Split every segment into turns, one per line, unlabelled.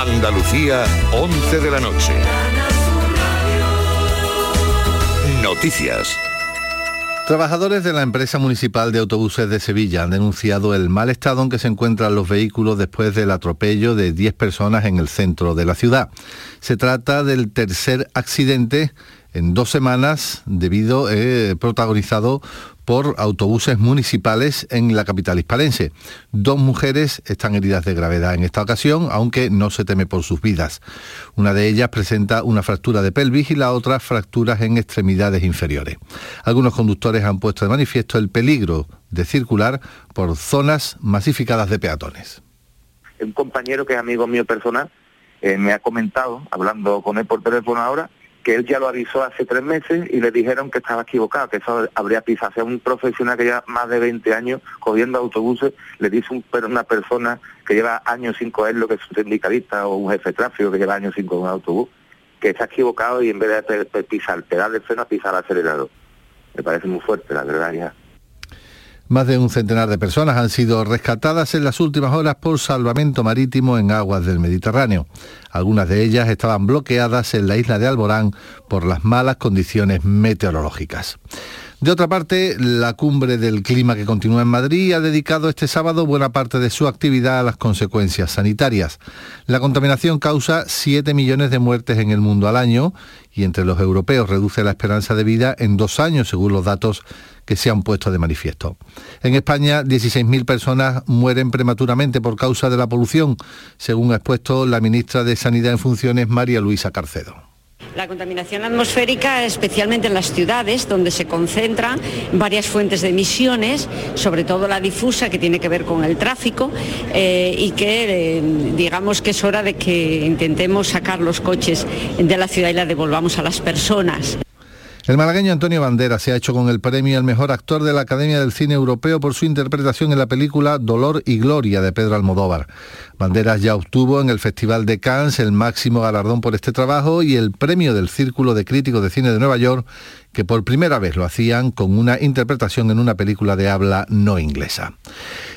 Andalucía, 11 de la noche. Noticias.
Trabajadores de la empresa municipal de autobuses de Sevilla han denunciado el mal estado en que se encuentran los vehículos después del atropello de 10 personas en el centro de la ciudad. Se trata del tercer accidente en dos semanas debido eh, protagonizado por autobuses municipales en la capital hispalense. Dos mujeres están heridas de gravedad en esta ocasión, aunque no se teme por sus vidas. Una de ellas presenta una fractura de pelvis y la otra fracturas en extremidades inferiores. Algunos conductores han puesto de manifiesto el peligro de circular por zonas masificadas de peatones.
Un compañero que es amigo mío personal eh, me ha comentado, hablando con él por teléfono ahora, que él ya lo avisó hace tres meses y le dijeron que estaba equivocado, que eso habría pisado. O sea, un profesional que lleva más de 20 años cogiendo autobuses, le dice un, una persona que lleva años sin lo que es un sindicalista o un jefe de tráfico que lleva años sin coger un autobús, que está equivocado y en vez de pisar el pedal de freno, pisar el acelerador. Me parece muy fuerte, la verdad, ya.
Más de un centenar de personas han sido rescatadas en las últimas horas por salvamento marítimo en aguas del Mediterráneo. Algunas de ellas estaban bloqueadas en la isla de Alborán por las malas condiciones meteorológicas. De otra parte, la cumbre del clima que continúa en Madrid ha dedicado este sábado buena parte de su actividad a las consecuencias sanitarias. La contaminación causa 7 millones de muertes en el mundo al año y entre los europeos reduce la esperanza de vida en dos años, según los datos que se han puesto de manifiesto. En España, 16.000 personas mueren prematuramente por causa de la polución, según ha expuesto la ministra de Sanidad en funciones, María Luisa Carcedo.
La contaminación atmosférica, especialmente en las ciudades, donde se concentran varias fuentes de emisiones, sobre todo la difusa que tiene que ver con el tráfico, eh, y que eh, digamos que es hora de que intentemos sacar los coches de la ciudad y la devolvamos a las personas.
El malagueño Antonio Bandera se ha hecho con el premio al mejor actor de la Academia del Cine Europeo por su interpretación en la película Dolor y Gloria de Pedro Almodóvar. Banderas ya obtuvo en el Festival de Cannes el máximo galardón por este trabajo y el premio del Círculo de Críticos de Cine de Nueva York, que por primera vez lo hacían con una interpretación en una película de habla no inglesa.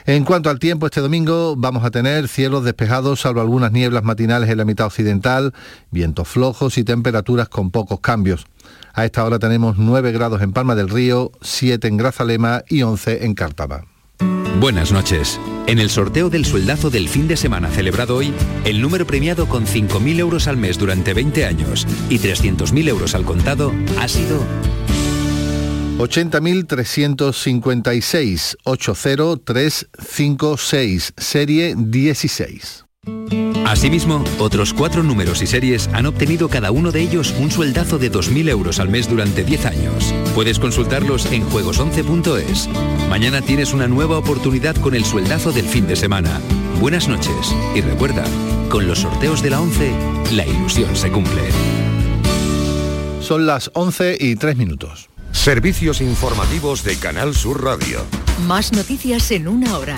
En cuanto al tiempo, este domingo vamos a tener cielos despejados, salvo algunas nieblas matinales en la mitad occidental, vientos flojos y temperaturas con pocos cambios. A esta hora tenemos 9 grados en Palma del Río, 7 en Grazalema y 11 en Cártava.
Buenas noches. En el sorteo del sueldazo del fin de semana celebrado hoy, el número premiado con 5.000 euros al mes durante 20 años y 300.000 euros al contado ha sido
80.356 80356, serie 16.
Asimismo, otros cuatro números y series han obtenido cada uno de ellos un sueldazo de 2.000 euros al mes durante 10 años. Puedes consultarlos en juegos11.es. Mañana tienes una nueva oportunidad con el sueldazo del fin de semana. Buenas noches y recuerda, con los sorteos de la 11, la ilusión se cumple.
Son las 11 y 3 minutos.
Servicios informativos de Canal Sur Radio.
Más noticias en una hora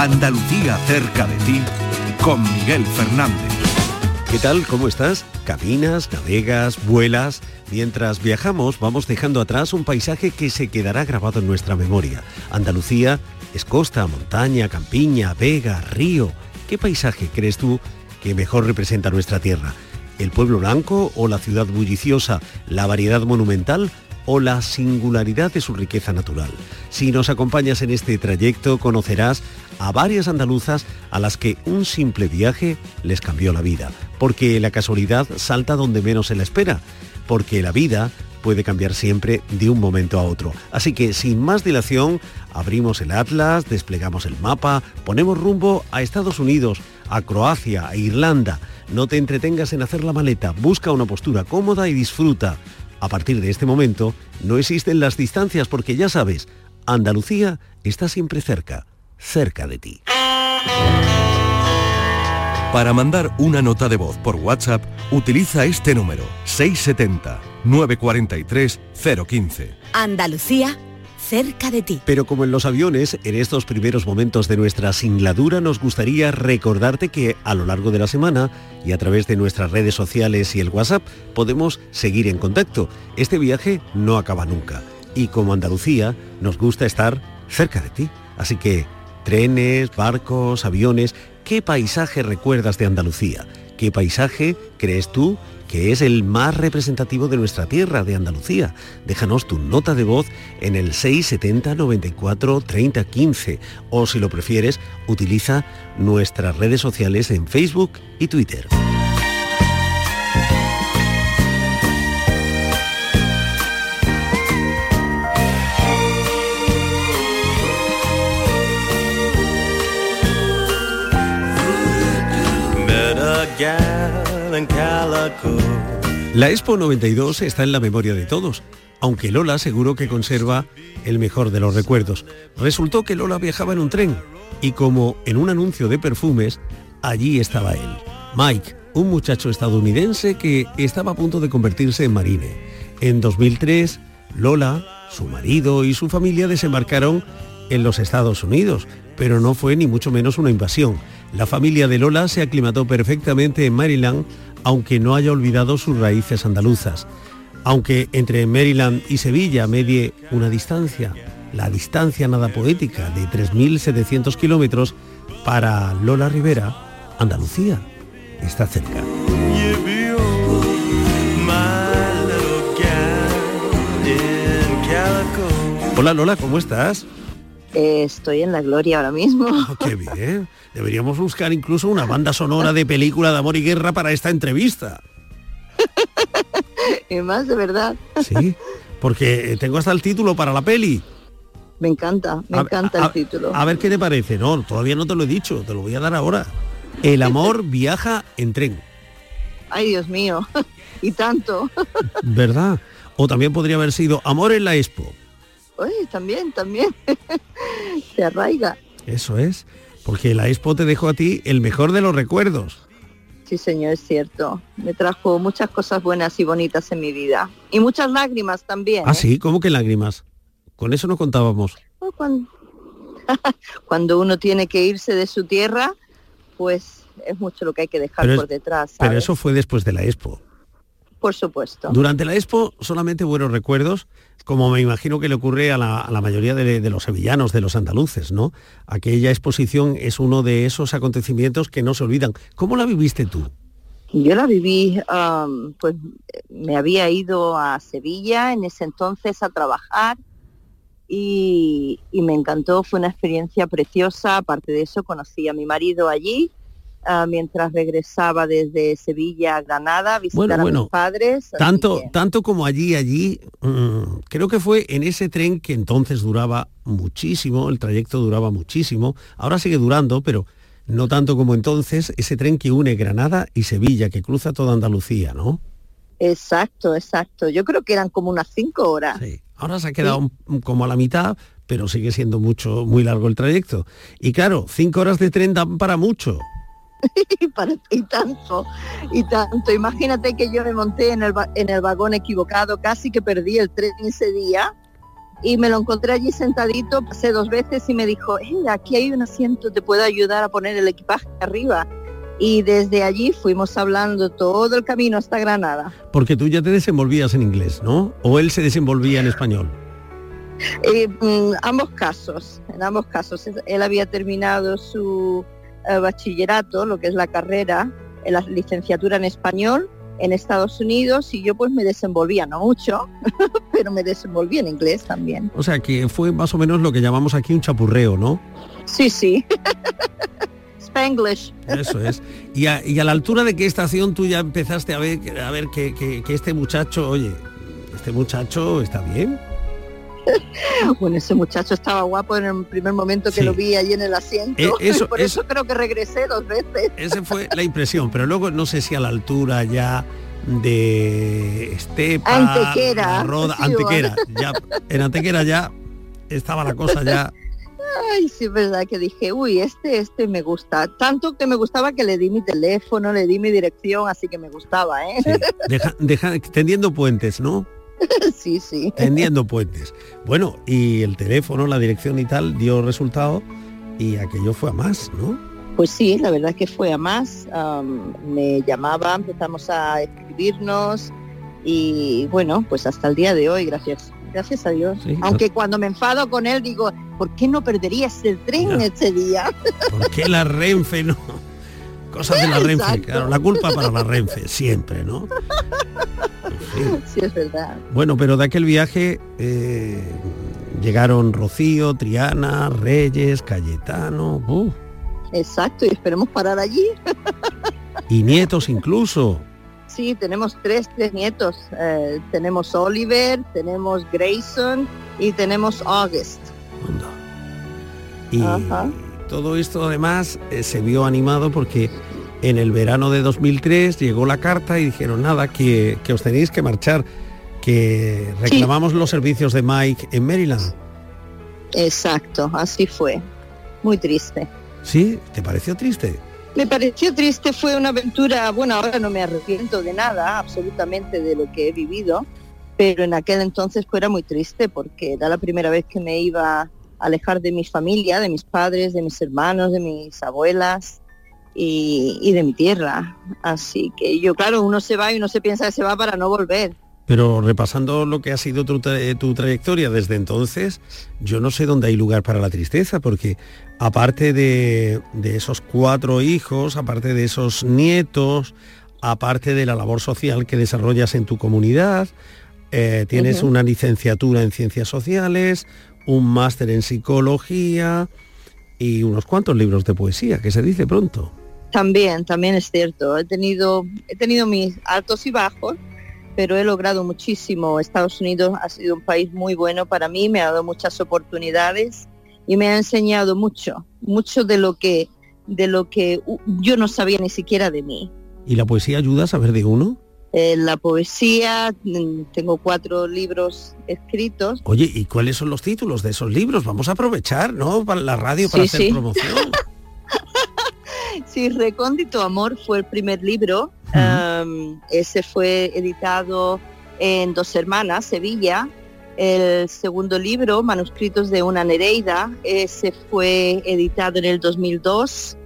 Andalucía cerca de ti con Miguel Fernández.
¿Qué tal? ¿Cómo estás? Caminas, navegas, vuelas. Mientras viajamos vamos dejando atrás un paisaje que se quedará grabado en nuestra memoria. Andalucía es costa, montaña, campiña, vega, río. ¿Qué paisaje crees tú que mejor representa nuestra tierra? ¿El pueblo blanco o la ciudad bulliciosa? ¿La variedad monumental o la singularidad de su riqueza natural. Si nos acompañas en este trayecto conocerás a varias andaluzas a las que un simple viaje les cambió la vida, porque la casualidad salta donde menos se la espera, porque la vida puede cambiar siempre de un momento a otro. Así que sin más dilación, abrimos el atlas, desplegamos el mapa, ponemos rumbo a Estados Unidos, a Croacia, a Irlanda. No te entretengas en hacer la maleta, busca una postura cómoda y disfruta. A partir de este momento, no existen las distancias porque ya sabes, Andalucía está siempre cerca, cerca de ti.
Para mandar una nota de voz por WhatsApp, utiliza este número 670-943-015.
Andalucía, cerca de ti.
Pero como en los aviones, en estos primeros momentos de nuestra singladura nos gustaría recordarte que a lo largo de la semana y a través de nuestras redes sociales y el WhatsApp podemos seguir en contacto. Este viaje no acaba nunca y como Andalucía nos gusta estar cerca de ti. Así que trenes, barcos, aviones, ¿qué paisaje recuerdas de Andalucía? ¿Qué paisaje crees tú que es el más representativo de nuestra tierra, de Andalucía? Déjanos tu nota de voz en el 670 94 30 15 o si lo prefieres, utiliza nuestras redes sociales en Facebook y Twitter. La Expo 92 está en la memoria de todos, aunque Lola seguro que conserva el mejor de los recuerdos. Resultó que Lola viajaba en un tren y como en un anuncio de perfumes, allí estaba él, Mike, un muchacho estadounidense que estaba a punto de convertirse en marine. En 2003, Lola, su marido y su familia desembarcaron en los Estados Unidos, pero no fue ni mucho menos una invasión. La familia de Lola se aclimató perfectamente en Maryland, aunque no haya olvidado sus raíces andaluzas. Aunque entre Maryland y Sevilla medie una distancia, la distancia nada poética de 3.700 kilómetros, para Lola Rivera, Andalucía está cerca. Hola Lola, ¿cómo estás?
Eh, estoy en la gloria ahora mismo.
Oh, qué bien. Deberíamos buscar incluso una banda sonora de película de amor y guerra para esta entrevista.
y más de verdad.
Sí, porque tengo hasta el título para la peli.
Me encanta, me encanta el título.
A ver qué te parece. No, todavía no te lo he dicho, te lo voy a dar ahora. El amor viaja en tren.
Ay, Dios mío. y tanto.
¿Verdad? O también podría haber sido Amor en la Expo.
Oye, también, también. Se arraiga.
Eso es, porque la Expo te dejó a ti el mejor de los recuerdos.
Sí, señor, es cierto. Me trajo muchas cosas buenas y bonitas en mi vida. Y muchas lágrimas también.
Ah,
¿eh?
sí, ¿cómo que lágrimas? Con eso no contábamos.
Oh, Cuando, cuando uno tiene que irse de su tierra, pues es mucho lo que hay que dejar
Pero
por detrás.
Pero eso fue después de la Expo.
Por supuesto.
Durante la Expo solamente buenos recuerdos, como me imagino que le ocurre a la, a la mayoría de, de los sevillanos, de los andaluces, ¿no? Aquella exposición es uno de esos acontecimientos que no se olvidan. ¿Cómo la viviste tú?
Yo la viví, pues me había ido a Sevilla en ese entonces a trabajar y, y me encantó, fue una experiencia preciosa. Aparte de eso, conocí a mi marido allí ah, mientras regresaba desde Sevilla a Granada a visitar
Bueno,
a
bueno,
mis padres.
Tanto,
que-
tanto como allí, allí, mm, creo que fue en ese tren que entonces duraba muchísimo, el trayecto duraba muchísimo, ahora sigue durando, pero no tanto como entonces, ese tren que une Granada y Sevilla, que cruza toda Andalucía, ¿no?
Exacto, exacto. Yo creo que eran como unas cinco horas.
Ahora se ha quedado como a la mitad, pero sigue siendo mucho, muy largo el trayecto. Y claro, cinco horas de tren dan para mucho.
y, para, y tanto, y tanto. Imagínate que yo me monté en el, en el vagón equivocado, casi que perdí el tren ese día y me lo encontré allí sentadito, pasé dos veces y me dijo, "Eh, aquí hay un asiento, te puedo ayudar a poner el equipaje arriba. Y desde allí fuimos hablando todo el camino hasta Granada.
Porque tú ya te desenvolvías en inglés, ¿no? O él se desenvolvía en español.
Eh, mm, ambos casos, en ambos casos. Él había terminado su eh, bachillerato, lo que es la carrera, en la licenciatura en español en Estados Unidos y yo pues me desenvolvía, no mucho, pero me desenvolvía en inglés también.
O sea que fue más o menos lo que llamamos aquí un chapurreo, ¿no?
Sí, sí. Spanglish.
Eso es. Y a, y a la altura de qué estación tú ya empezaste a ver, a ver que, que- que este muchacho, oye, este muchacho está bien.
Bueno, ese muchacho estaba guapo en el primer momento que
Sí.
lo vi allí en el asiento.
Eh, eso-
Por eso creo que regresé dos veces.
Esa fue la impresión, pero luego no sé si a la altura ya de Estepa,
Antequera,
Roda,
sí,
Antequera, ya, en Antequera ya estaba la cosa ya.
Ay, sí, es verdad que dije, uy, este, este me gusta. Tanto que me gustaba que le di mi teléfono, le di mi dirección, así que me gustaba, ¿eh?
Deja, tendiendo puentes, ¿no?
sí, sí.
Tendiendo puentes. Bueno, y el teléfono, la dirección y tal dio resultado y aquello fue a más, ¿no?
Pues sí, la verdad es que fue a más. me llamaba, empezamos a escribirnos y bueno, pues hasta el día de hoy, gracias gracias a Dios. Aunque cuando me enfado con él digo, ¿por qué no perderías el tren ese día?
¿Por qué la Renfe no? Cosas de la Renfe, claro, la culpa para la Renfe, siempre, ¿no?
Sí. es verdad.
Bueno, pero de aquel viaje eh, llegaron Rocío, Triana, Reyes, Cayetano. Uh.
Exacto, y esperemos parar allí.
y nietos incluso.
Sí, tenemos tres, tres nietos. Eh, tenemos Oliver, tenemos Grayson y tenemos August.
Y todo esto además eh, se vio animado porque en el verano de 2003 llegó la carta y dijeron nada, que, os tenéis que marchar, que reclamamos los servicios de Mike en Maryland.
Exacto, así fue. Muy triste.
¿Sí? ¿Te pareció triste?
Me pareció triste, fue una aventura, bueno, ahora no me arrepiento de nada, absolutamente de lo que he vivido, pero en aquel entonces fue muy triste porque era la primera vez que me iba alejar de mi familia, de mis padres, de mis hermanos, de mis abuelas y, de mi tierra. Así que yo, claro, uno se va y uno se piensa que se va para no volver.
Pero repasando lo que ha sido tu, tu, trayectoria desde entonces, yo no sé dónde hay lugar para la tristeza, porque aparte de, esos cuatro hijos, aparte de esos nietos, aparte de la labor social que desarrollas en tu comunidad, eh, tienes una licenciatura en ciencias sociales, un máster en psicología y unos cuantos libros de poesía, que se dice pronto.
También, también es cierto. He tenido, he tenido mis altos y bajos, pero he logrado muchísimo. Estados Unidos ha sido un país muy bueno para mí, me ha dado muchas oportunidades y me ha enseñado mucho, mucho de lo que de lo que yo no sabía ni siquiera de mí.
¿Y la poesía ayuda a saber de uno?
Eh, la poesía, mm, tengo cuatro libros escritos.
Oye, ¿y cuáles son los títulos de esos libros? Vamos a aprovechar, ¿no? Para la radio, para hacer promoción.
sí, Recóndito Amor fue el primer libro. ese fue editado en Dos Hermanas, Sevilla, el segundo libro, Manuscritos de una Nereida, ese fue editado en el 2002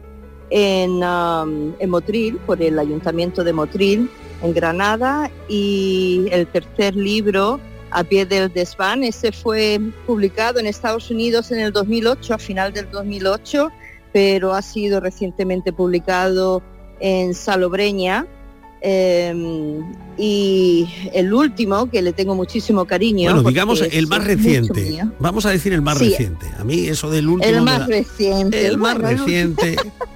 en, um, en Motril, por el Ayuntamiento de Motril, en Granada. Y el tercer libro, A pie del desván, ese fue publicado en Estados Unidos en el 2008, a final del 2008, pero ha sido recientemente publicado en Salobreña Em, y el último, que le tengo muchísimo cariño.
Bueno, digamos el más reciente. Vamos a decir el más reciente. A mí eso del último.
El más reciente.
El más reciente.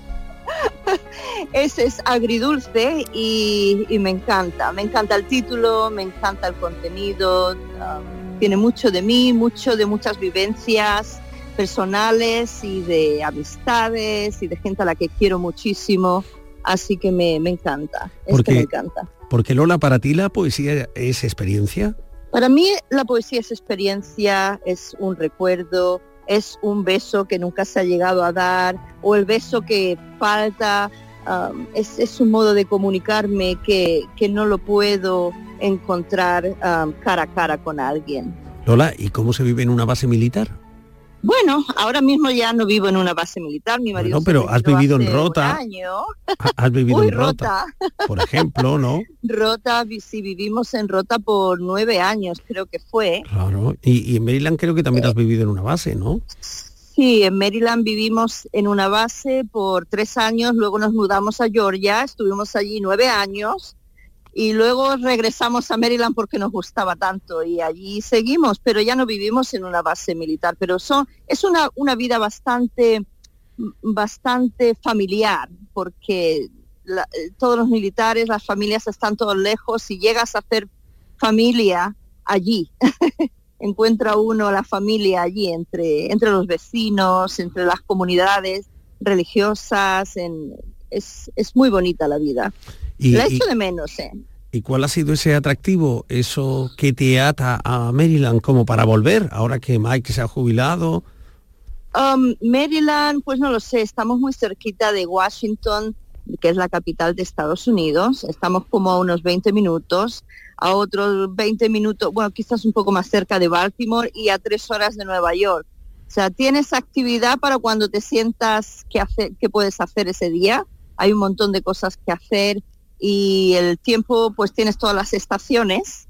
Ese es agridulce y, me encanta. Me encanta el título, me encanta el contenido. Um, tiene mucho de mí, mucho de muchas vivencias personales y de amistades y de gente a la que quiero muchísimo así que me, encanta,
porque,
me encanta.
Porque Lola, para ti la poesía es experiencia.
Para mí la poesía es experiencia, es un recuerdo, es un beso que nunca se ha llegado a dar o el beso que falta, um, es, un modo de comunicarme que, no lo puedo encontrar um, cara a cara con alguien.
Lola, ¿y cómo se vive en una base militar?
Bueno, ahora mismo ya no vivo en una base militar, mi marido.
No, pero has vivido en Rota. Has vivido en Rota, por ejemplo, ¿no?
Rota, sí, vivimos en Rota por nueve años, creo que fue.
Claro, y, en Maryland creo que también has vivido en una base, ¿no?
Sí, en Maryland vivimos en una base por tres años, luego nos mudamos a Georgia, estuvimos allí nueve años y luego regresamos a Maryland porque nos gustaba tanto y allí seguimos, pero ya no vivimos en una base militar, pero son, es una, una vida bastante, bastante familiar porque todos los militares, las familias están todos lejos y llegas a hacer familia allí. Encuentra uno la familia allí entre, entre los vecinos, entre las comunidades religiosas, en, es, es muy bonita la vida. Y, la echo de menos, ¿eh?
¿Y cuál ha sido ese atractivo, eso que te ata a Maryland como para volver, ahora que Mike se ha jubilado?
Um, Maryland, pues no lo sé, estamos muy cerquita de Washington, que es la capital de Estados Unidos. Estamos como a unos 20 minutos, a otros 20 minutos, bueno, quizás un poco más cerca de Baltimore y a tres horas de Nueva York. O sea, tienes actividad para cuando te sientas que, hace, que puedes hacer ese día. Hay un montón de cosas que hacer y el tiempo, pues tienes todas las estaciones.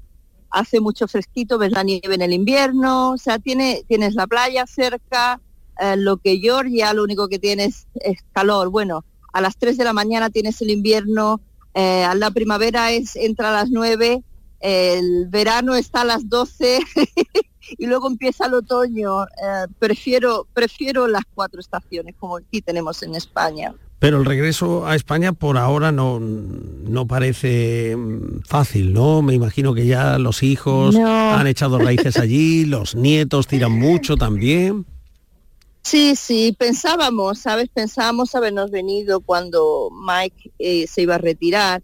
Hace mucho fresquito, ves la nieve en el invierno, o sea, tiene, tienes la playa cerca, eh, lo que Georgia lo único que tienes es calor. Bueno, a las 3 de la mañana tienes el invierno, eh, la primavera es entra a las 9, el verano está a las 12 y luego empieza el otoño. Eh, prefiero, prefiero las cuatro estaciones como aquí tenemos en España.
Pero el regreso a España por ahora no, no parece mm, fácil, ¿no? Me imagino que ya los hijos han echado raíces allí, los nietos tiran mucho también.
Sí, sí, pensábamos, ¿sabes? Pensábamos habernos venido cuando Mike eh, se iba a retirar,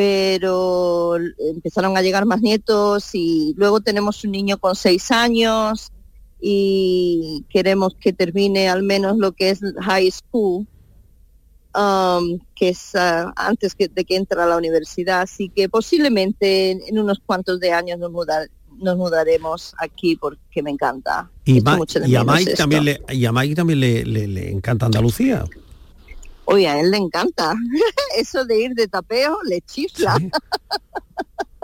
pero empezaron a llegar más nietos y luego tenemos un niño con seis años y queremos que termine al menos lo que es high school, um, que es ah, antes de que entre a la universidad, así que posiblemente en, unos cuantos de años nos, mudar, nos mudaremos aquí porque me encanta.
Y, a Mike también le, y a Mike también le, encanta Andalucía.
Oye, a él le encanta. Eso de ir de tapeo le chifla.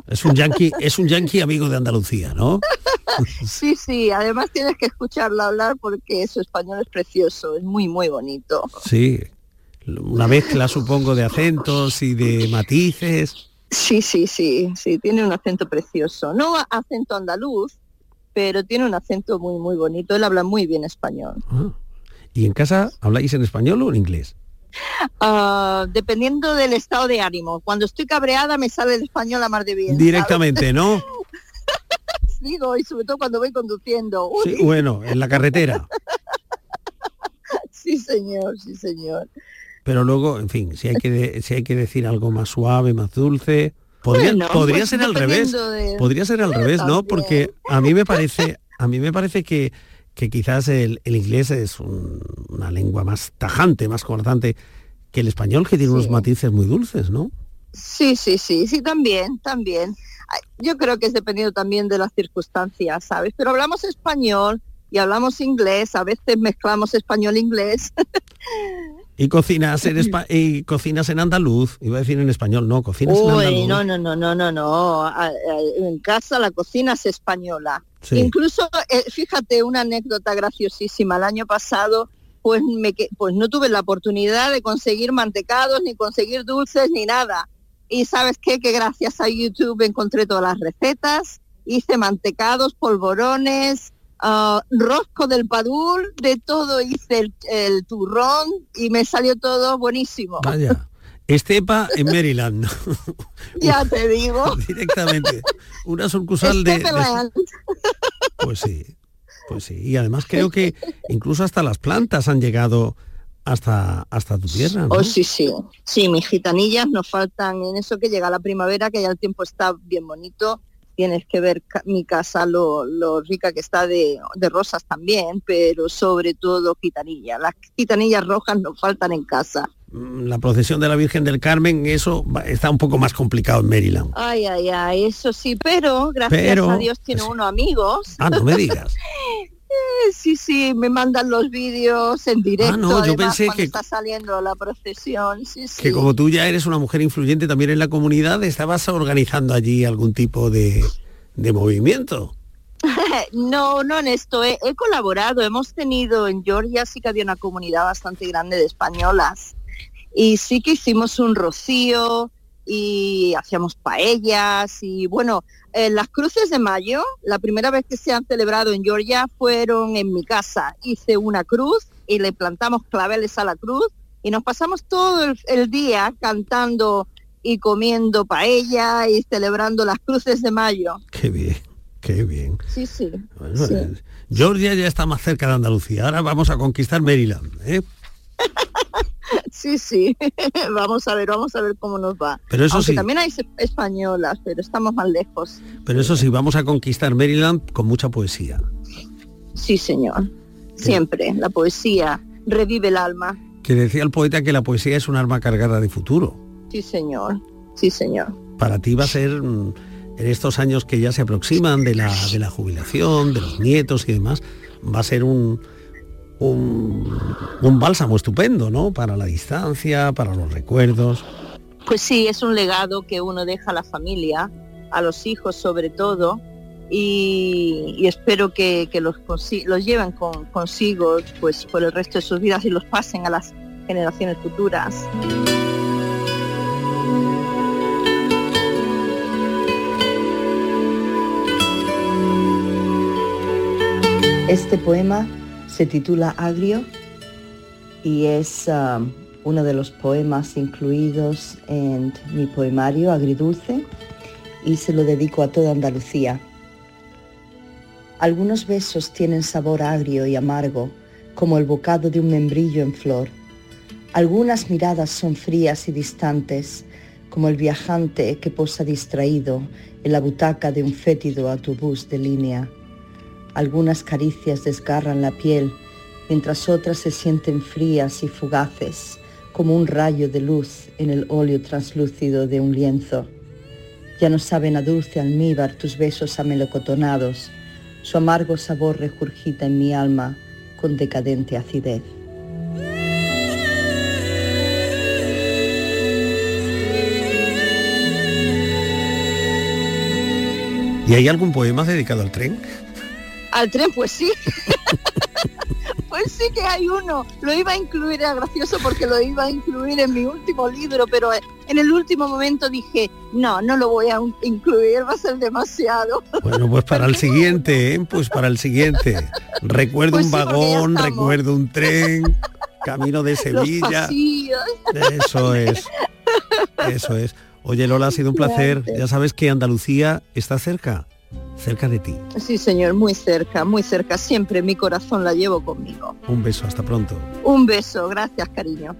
Es un yankee, es un yankee amigo de Andalucía, ¿no?
sí, sí, además tienes que escucharlo hablar porque su español es precioso, es muy, muy bonito.
Sí, una mezcla supongo de acentos y de matices.
Sí, sí, sí, sí, tiene un acento precioso. No acento andaluz, pero tiene un acento muy, muy bonito. Él habla muy bien español. Ah.
¿Y en casa habláis en español o en inglés?
Ah, dependiendo del estado de ánimo. Cuando estoy cabreada me sale el español a más de bien.
Directamente, ¿no?
Digo, y sobre todo cuando voy conduciendo.
Sí, bueno, en la carretera.
sí, señor, sí, señor
pero luego, en fin, si hay que, si hay que decir algo más suave, más dulce, podría, podría pues ser al revés, podría ser al revés, ¿no? Porque a mí me parece, a mí me parece que, que quizás el, inglés es una lengua más tajante, más cortante que el español, que tiene unos matices muy dulces, ¿no?
Sí, sí, sí, sí, también, también. Yo creo que es dependiendo también de las circunstancias, ¿sabes? Pero hablamos español y hablamos inglés, a veces mezclamos español e inglés.
Y cocinas en y cocinas en andaluz, iba a decir en español, no, cocinas en andaluz.
No, no, no, no, no, no. En casa la cocina es española. Incluso, eh, fíjate, una anécdota graciosísima. El año pasado, pues, me, pues no tuve la oportunidad de conseguir mantecados, ni conseguir dulces, ni nada. Y sabes qué, que gracias a YouTube encontré todas las recetas, hice mantecados, polvorones, uh, rosco del padul, de todo hice el, turrón y me salió todo buenísimo.
Vaya. Estepa en Maryland.
ya te digo.
Directamente. Una sucursal de, Pues sí, pues sí. Y además creo que incluso hasta las plantas han llegado hasta, hasta tu tierra.
Oh, sí, sí. Sí, mis gitanillas nos faltan en eso que llega la primavera, que ya el tiempo está bien bonito tienes que ver mi casa lo, rica que está de, rosas también, pero sobre todo gitanillas. Las gitanillas rojas nos faltan en casa.
Mm, la procesión de la Virgen del Carmen, eso está un poco más complicado en Maryland.
Ay, ay, ay, eso sí, pero gracias a Dios tiene uno amigos.
Ah, no me digas.
sí, sí, me mandan los vídeos en directo. Ah, no, yo pensé que está saliendo la procesión.
Que como tú ya eres una mujer influyente también en la comunidad, estabas organizando allí algún tipo de, movimiento.
no, no en esto. He, he, colaborado. Hemos tenido en Georgia sí que había una comunidad bastante grande de españolas y sí que hicimos un rocío y hacíamos paellas y bueno, las cruces de mayo, la primera vez que se han celebrado en Georgia fueron en mi casa. Hice una cruz y le plantamos claveles a la cruz y nos pasamos todo el, día cantando y comiendo paella y celebrando las cruces de mayo.
Qué bien, qué bien.
Sí, sí.
Georgia ya está más cerca de Andalucía. Ahora vamos a conquistar Maryland. ¿eh?
sí, sí. vamos a ver, vamos a ver cómo nos va.
Pero eso sí.
también hay españolas, pero estamos más lejos.
Pero eso sí, vamos a conquistar Maryland con mucha poesía.
Sí, señor. siempre. La poesía revive el alma.
Que decía el poeta que la poesía es un arma cargada de futuro.
Sí, señor. Sí, señor.
Para ti va a ser mm, en estos años que ya se aproximan de la, de la jubilación, de los nietos y demás, va a ser un, un, un bálsamo estupendo, ¿no? Para la distancia, para los recuerdos.
Pues sí, es un legado que uno deja a la familia, a los hijos sobre todo, y, espero que, los, los lleven consigo pues, por el resto de sus vidas y los pasen a las generaciones futuras.
Este poema se titula Agrio y es um, uno de los poemas incluidos en mi poemario Agridulce y se lo dedico a toda Andalucía. Algunos besos tienen sabor agrio y amargo, como el bocado de un membrillo en flor. Algunas miradas son frías y distantes, como el viajante que posa distraído en la butaca de un fétido autobús de línea. Algunas caricias desgarran la piel, mientras otras se sienten frías y fugaces, como un rayo de luz en el óleo translúcido de un lienzo. Ya no saben a dulce almíbar tus besos amelocotonados, su amargo sabor regurgita en mi alma con decadente acidez.
¿Y hay algún poema dedicado al tren?
Al tren, pues sí. pues sí que hay uno. Lo iba a incluir, era gracioso porque lo iba a incluir en mi último libro, pero en el último momento dije, no, no lo voy a incluir, va a ser demasiado.
Bueno, pues para el siguiente, ¿eh? pues para el siguiente. Recuerdo pues un vagón, recuerdo un tren, camino de Sevilla. Eso es. Eso es. Oye Lola, ha sido un placer. Ya sabes que Andalucía está cerca cerca de ti.
Sí, señor, muy cerca, muy cerca. Siempre mi corazón la llevo conmigo.
Un beso, hasta pronto.
Un beso, gracias, cariño.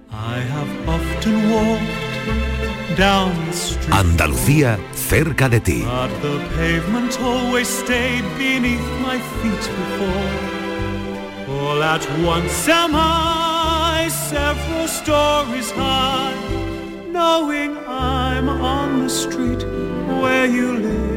Andalucía, cerca de ti. All at once am I several stories high, knowing I'm on the street where you live.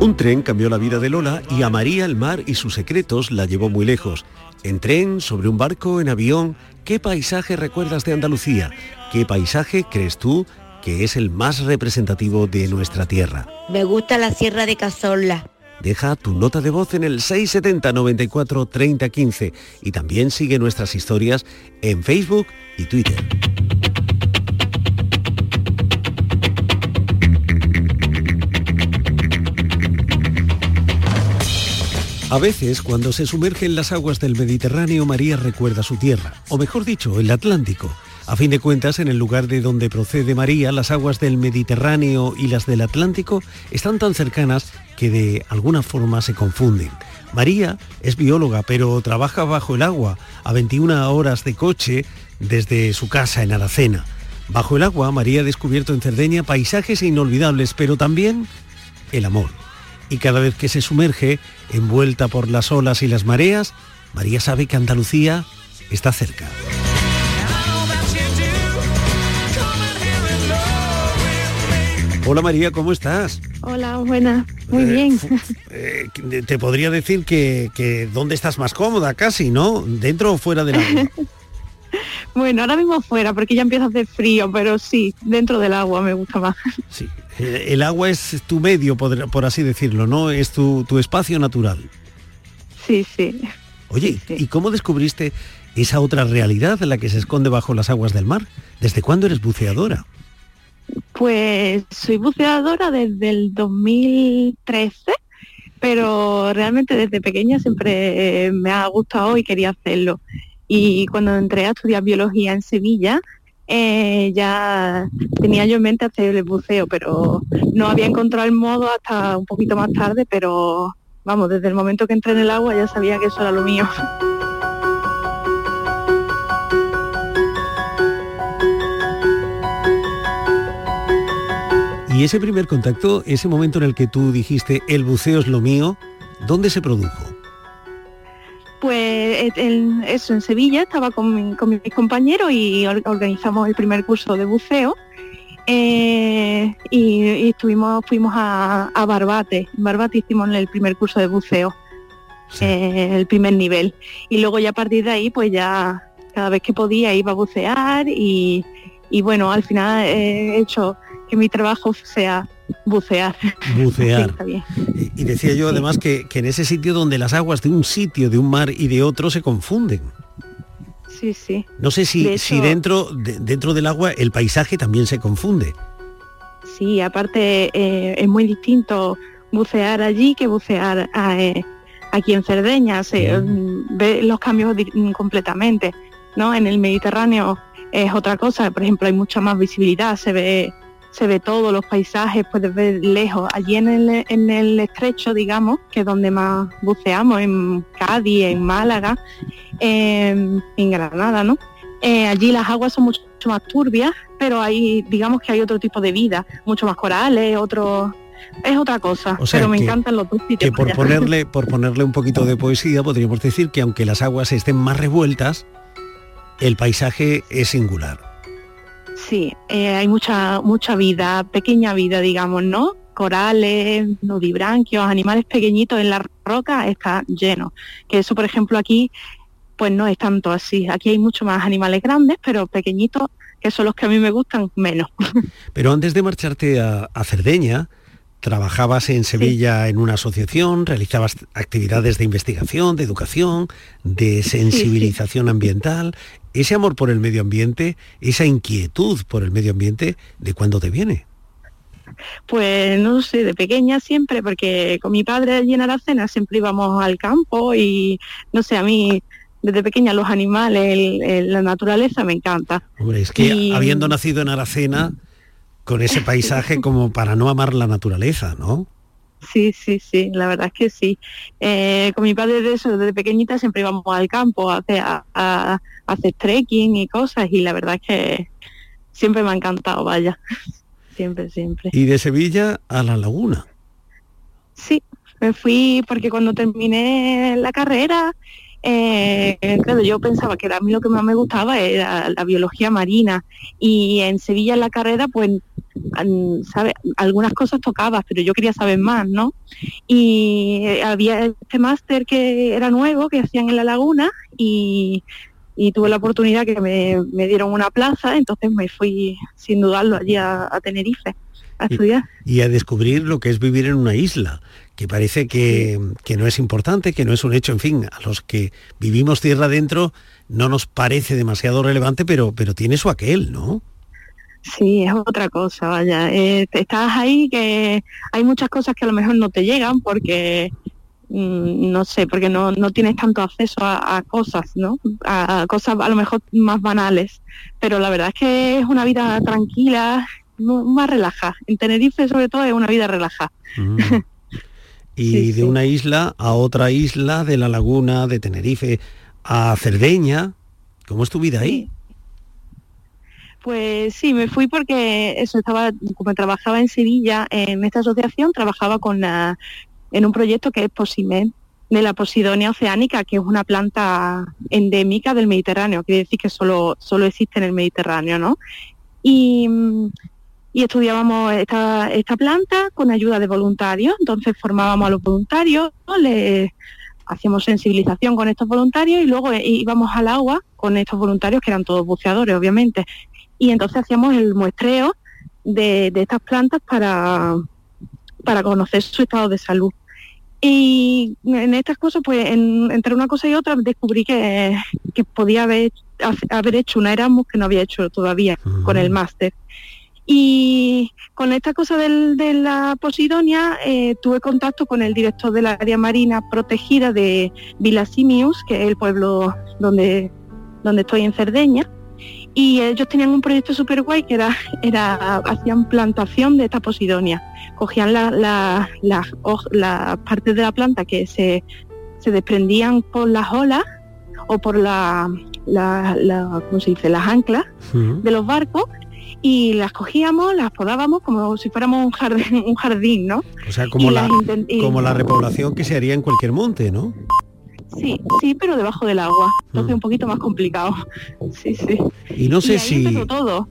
Un tren cambió la vida de Lola y a María el mar y sus secretos la llevó muy lejos. En tren, sobre un barco, en avión, ¿qué paisaje recuerdas de Andalucía? ¿Qué paisaje crees tú que es el más representativo de nuestra tierra?
Me gusta la Sierra de Cazorla.
Deja tu nota de voz en el 670 94 30 15 y también sigue nuestras historias en Facebook y Twitter. A veces, cuando se sumerge en las aguas del Mediterráneo, María recuerda su tierra, o mejor dicho, el Atlántico. A fin de cuentas, en el lugar de donde procede María, las aguas del Mediterráneo y las del Atlántico están tan cercanas que de alguna forma se confunden. María es bióloga, pero trabaja bajo el agua, a 21 horas de coche desde su casa en Aracena. Bajo el agua, María ha descubierto en Cerdeña paisajes inolvidables, pero también el amor y cada vez que se sumerge, envuelta por las olas y las mareas, María sabe que Andalucía está cerca. Hola María, ¿cómo estás?
Hola, buena, muy eh, bien.
Eh, te podría decir que, que dónde estás más cómoda casi, ¿no? ¿Dentro o fuera del agua?
bueno, ahora mismo fuera porque ya empieza a hacer frío, pero sí, dentro del agua me gusta más.
Sí, el agua es tu medio, por, así decirlo, ¿no? Es tu, espacio natural.
Sí, sí.
Oye, ¿y cómo descubriste esa otra realidad en la que se esconde bajo las aguas del mar? ¿Desde cuándo eres buceadora?
Pues soy buceadora desde el 2013, pero realmente desde pequeña siempre eh, me ha gustado y quería hacerlo. Y cuando entré a estudiar biología en Sevilla, eh, ya tenía yo en mente hacer el buceo, pero no había encontrado el modo hasta un poquito más tarde, pero vamos, desde el momento que entré en el agua ya sabía que eso era lo mío.
Y ese primer contacto, ese momento en el que tú dijiste el buceo es lo mío, ¿dónde se produjo?
Pues en, eso, en Sevilla estaba con, con mis compañeros y organizamos el primer curso de buceo eh, y, estuvimos, fuimos a, Barbate. En Barbate hicimos el primer curso de buceo, eh, el primer nivel. Y luego ya a partir de ahí, pues ya cada vez que podía iba a bucear y, bueno, al final he hecho que mi trabajo sea bucear.
Bucear. y, decía yo además que, que en ese sitio donde las aguas de un sitio, de un mar y de otro se confunden
sí, sí.
No sé si, si dentro, dentro del agua el paisaje también se confunde.
Sí, aparte eh, es muy distinto bucear allí que bucear eh, aquí en Cerdeña. Se mm, ve los cambios completamente. ¿no? En el Mediterráneo es otra cosa, por ejemplo, hay mucha más visibilidad, se ve se ve todo, los paisajes, puedes ver lejos. Allí en el, en el estrecho, digamos, que es donde más buceamos, en Cádiz, en Málaga, en Granada, ¿no? Eh, allí las aguas son mucho, más turbias, pero hay, digamos que hay otro tipo de vida, mucho más corales, otro, es otra cosa, pero me encantan los dos sitios.
Que por ponerle, por ponerle un poquito de poesía, podríamos decir que aunque las aguas estén más revueltas, el paisaje es singular.
Sí, eh, hay mucha, mucha vida, pequeña vida, digamos, ¿no? Corales, nudibranquios, animales pequeñitos en la roca está lleno. Que eso, por ejemplo, aquí, pues no es tanto así. Aquí hay mucho más animales grandes, pero pequeñitos, que son los que a mí me gustan, menos.
Pero antes de marcharte a, Cerdeña, trabajabas en Sevilla en una asociación, realizabas actividades de investigación, de educación, de sensibilización ambiental ese amor por el medio ambiente, esa inquietud por el medio ambiente, ¿de cuándo te viene?
Pues no sé, de pequeña siempre, porque con mi padre allí en Aracena siempre íbamos al campo y no sé, a mí desde pequeña los animales, la naturaleza me encanta.
Hombre, es que habiendo nacido en Aracena, con ese paisaje como para no amar la naturaleza, ¿no?
Sí, sí, sí, la verdad es que sí. Eh, con mi padre de eso, desde pequeñita siempre íbamos al campo a hacer, a, hacer trekking y cosas y la verdad es que siempre me ha encantado, vaya. siempre, siempre.
¿Y de Sevilla a la laguna?
Sí, me fui porque cuando terminé la carrera eh, claro, yo pensaba que a mí lo que más me gustaba era la biología marina y en Sevilla en la carrera pues ¿sabe? algunas cosas tocabas, pero yo quería saber más, ¿no? Y había este máster que era nuevo, que hacían en la laguna y, tuve la oportunidad que me, dieron una plaza, entonces me fui sin dudarlo allí a, Tenerife a estudiar.
y a descubrir lo que es vivir en una isla que parece que, no es importante, que no es un hecho, en fin, a los que vivimos tierra adentro no nos parece demasiado relevante, pero, pero tiene su aquel, ¿no?
Sí, es otra cosa, vaya. Eh, estás ahí que hay muchas cosas que a lo mejor no te llegan porque, mm, no sé, porque no, no tienes tanto acceso a, cosas, ¿no? A, cosas a lo mejor más banales. Pero la verdad es que es una vida tranquila, más relajada. En Tenerife sobre todo es una vida relajada. Mm.
Y de una isla a otra isla, de la laguna de Tenerife a Cerdeña. ¿Cómo es tu vida ahí?
Pues sí, me fui porque eso estaba, como trabajaba en Sevilla, en esta asociación, trabajaba con la, en un proyecto que es Posimed, de la Posidonia oceánica, que es una planta endémica del Mediterráneo, quiere decir que solo, solo existe en el Mediterráneo, ¿no? Y, y estudiábamos esta, esta planta con ayuda de voluntarios, entonces formábamos a los voluntarios, le hacíamos sensibilización con estos voluntarios y luego íbamos al agua con estos voluntarios que eran todos buceadores, obviamente, y entonces hacíamos el muestreo de, estas plantas para, para conocer su estado de salud. Y en estas cosas, pues entre una cosa y otra, descubrí que, que podía haber, haber hecho una Erasmus que no había hecho todavía con el máster. Y con esta cosa de la Posidonia eh, tuve contacto con el director de la área marina protegida de Vilasimius, que es el pueblo donde, donde estoy en Cerdeña. Y ellos tenían un proyecto súper guay que era, era, hacían plantación de esta Posidonia. Cogían las la, partes de la planta que se, se desprendían por las olas o por la, la, ¿cómo se dice? las anclas de los barcos y las cogíamos, las podábamos como si fuéramos un jardín, un jardín ¿no?
O sea, como, la, como la repoblación que se haría en cualquier monte, ¿no?
Sí, sí, pero debajo del agua. Entonces mm. un poquito más complicado. Sí, sí.
Y no sé si...
Empezó todo.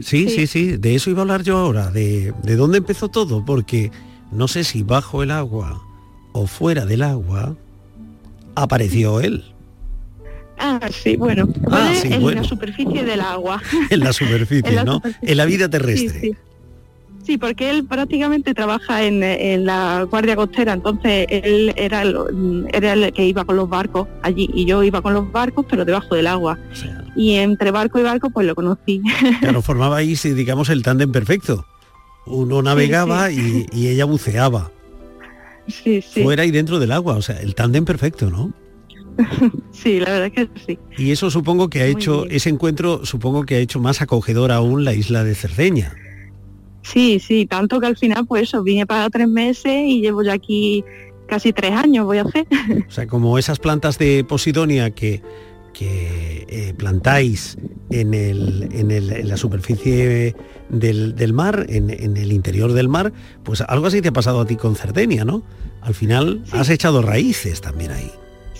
Sí, sí, sí, de eso iba a hablar yo ahora, de, de dónde empezó todo, porque no sé si bajo el agua o fuera del agua apareció él.
Ah, sí, bueno. Ah, en la superficie del agua.
en la superficie, ¿no? En la vida terrestre.
Sí, porque él prácticamente trabaja en, la Guardia Costera, entonces él era el, era el que iba con los barcos allí y yo iba con los barcos, pero debajo del agua. y entre barco y barco, pues lo conocí.
Claro, formaba ahí, digamos, el tándem perfecto. Uno navegaba Y, ella buceaba.
Sí, sí.
Fuera y dentro del agua, o sea, el tándem perfecto, ¿no?
sí, la verdad es que sí.
Y eso supongo que ha hecho, ese encuentro supongo que ha hecho más acogedor aún la isla de Cerdeña.
Sí, sí, tanto que al final pues eso, vine para tres meses y llevo ya aquí casi tres años voy a hacer.
O sea, como esas plantas de Posidonia que, que eh, plantáis en, el, en, la superficie del, mar, en, el interior del mar, pues algo así te ha pasado a ti con Cerdeña, ¿no? Al final has echado raíces también ahí.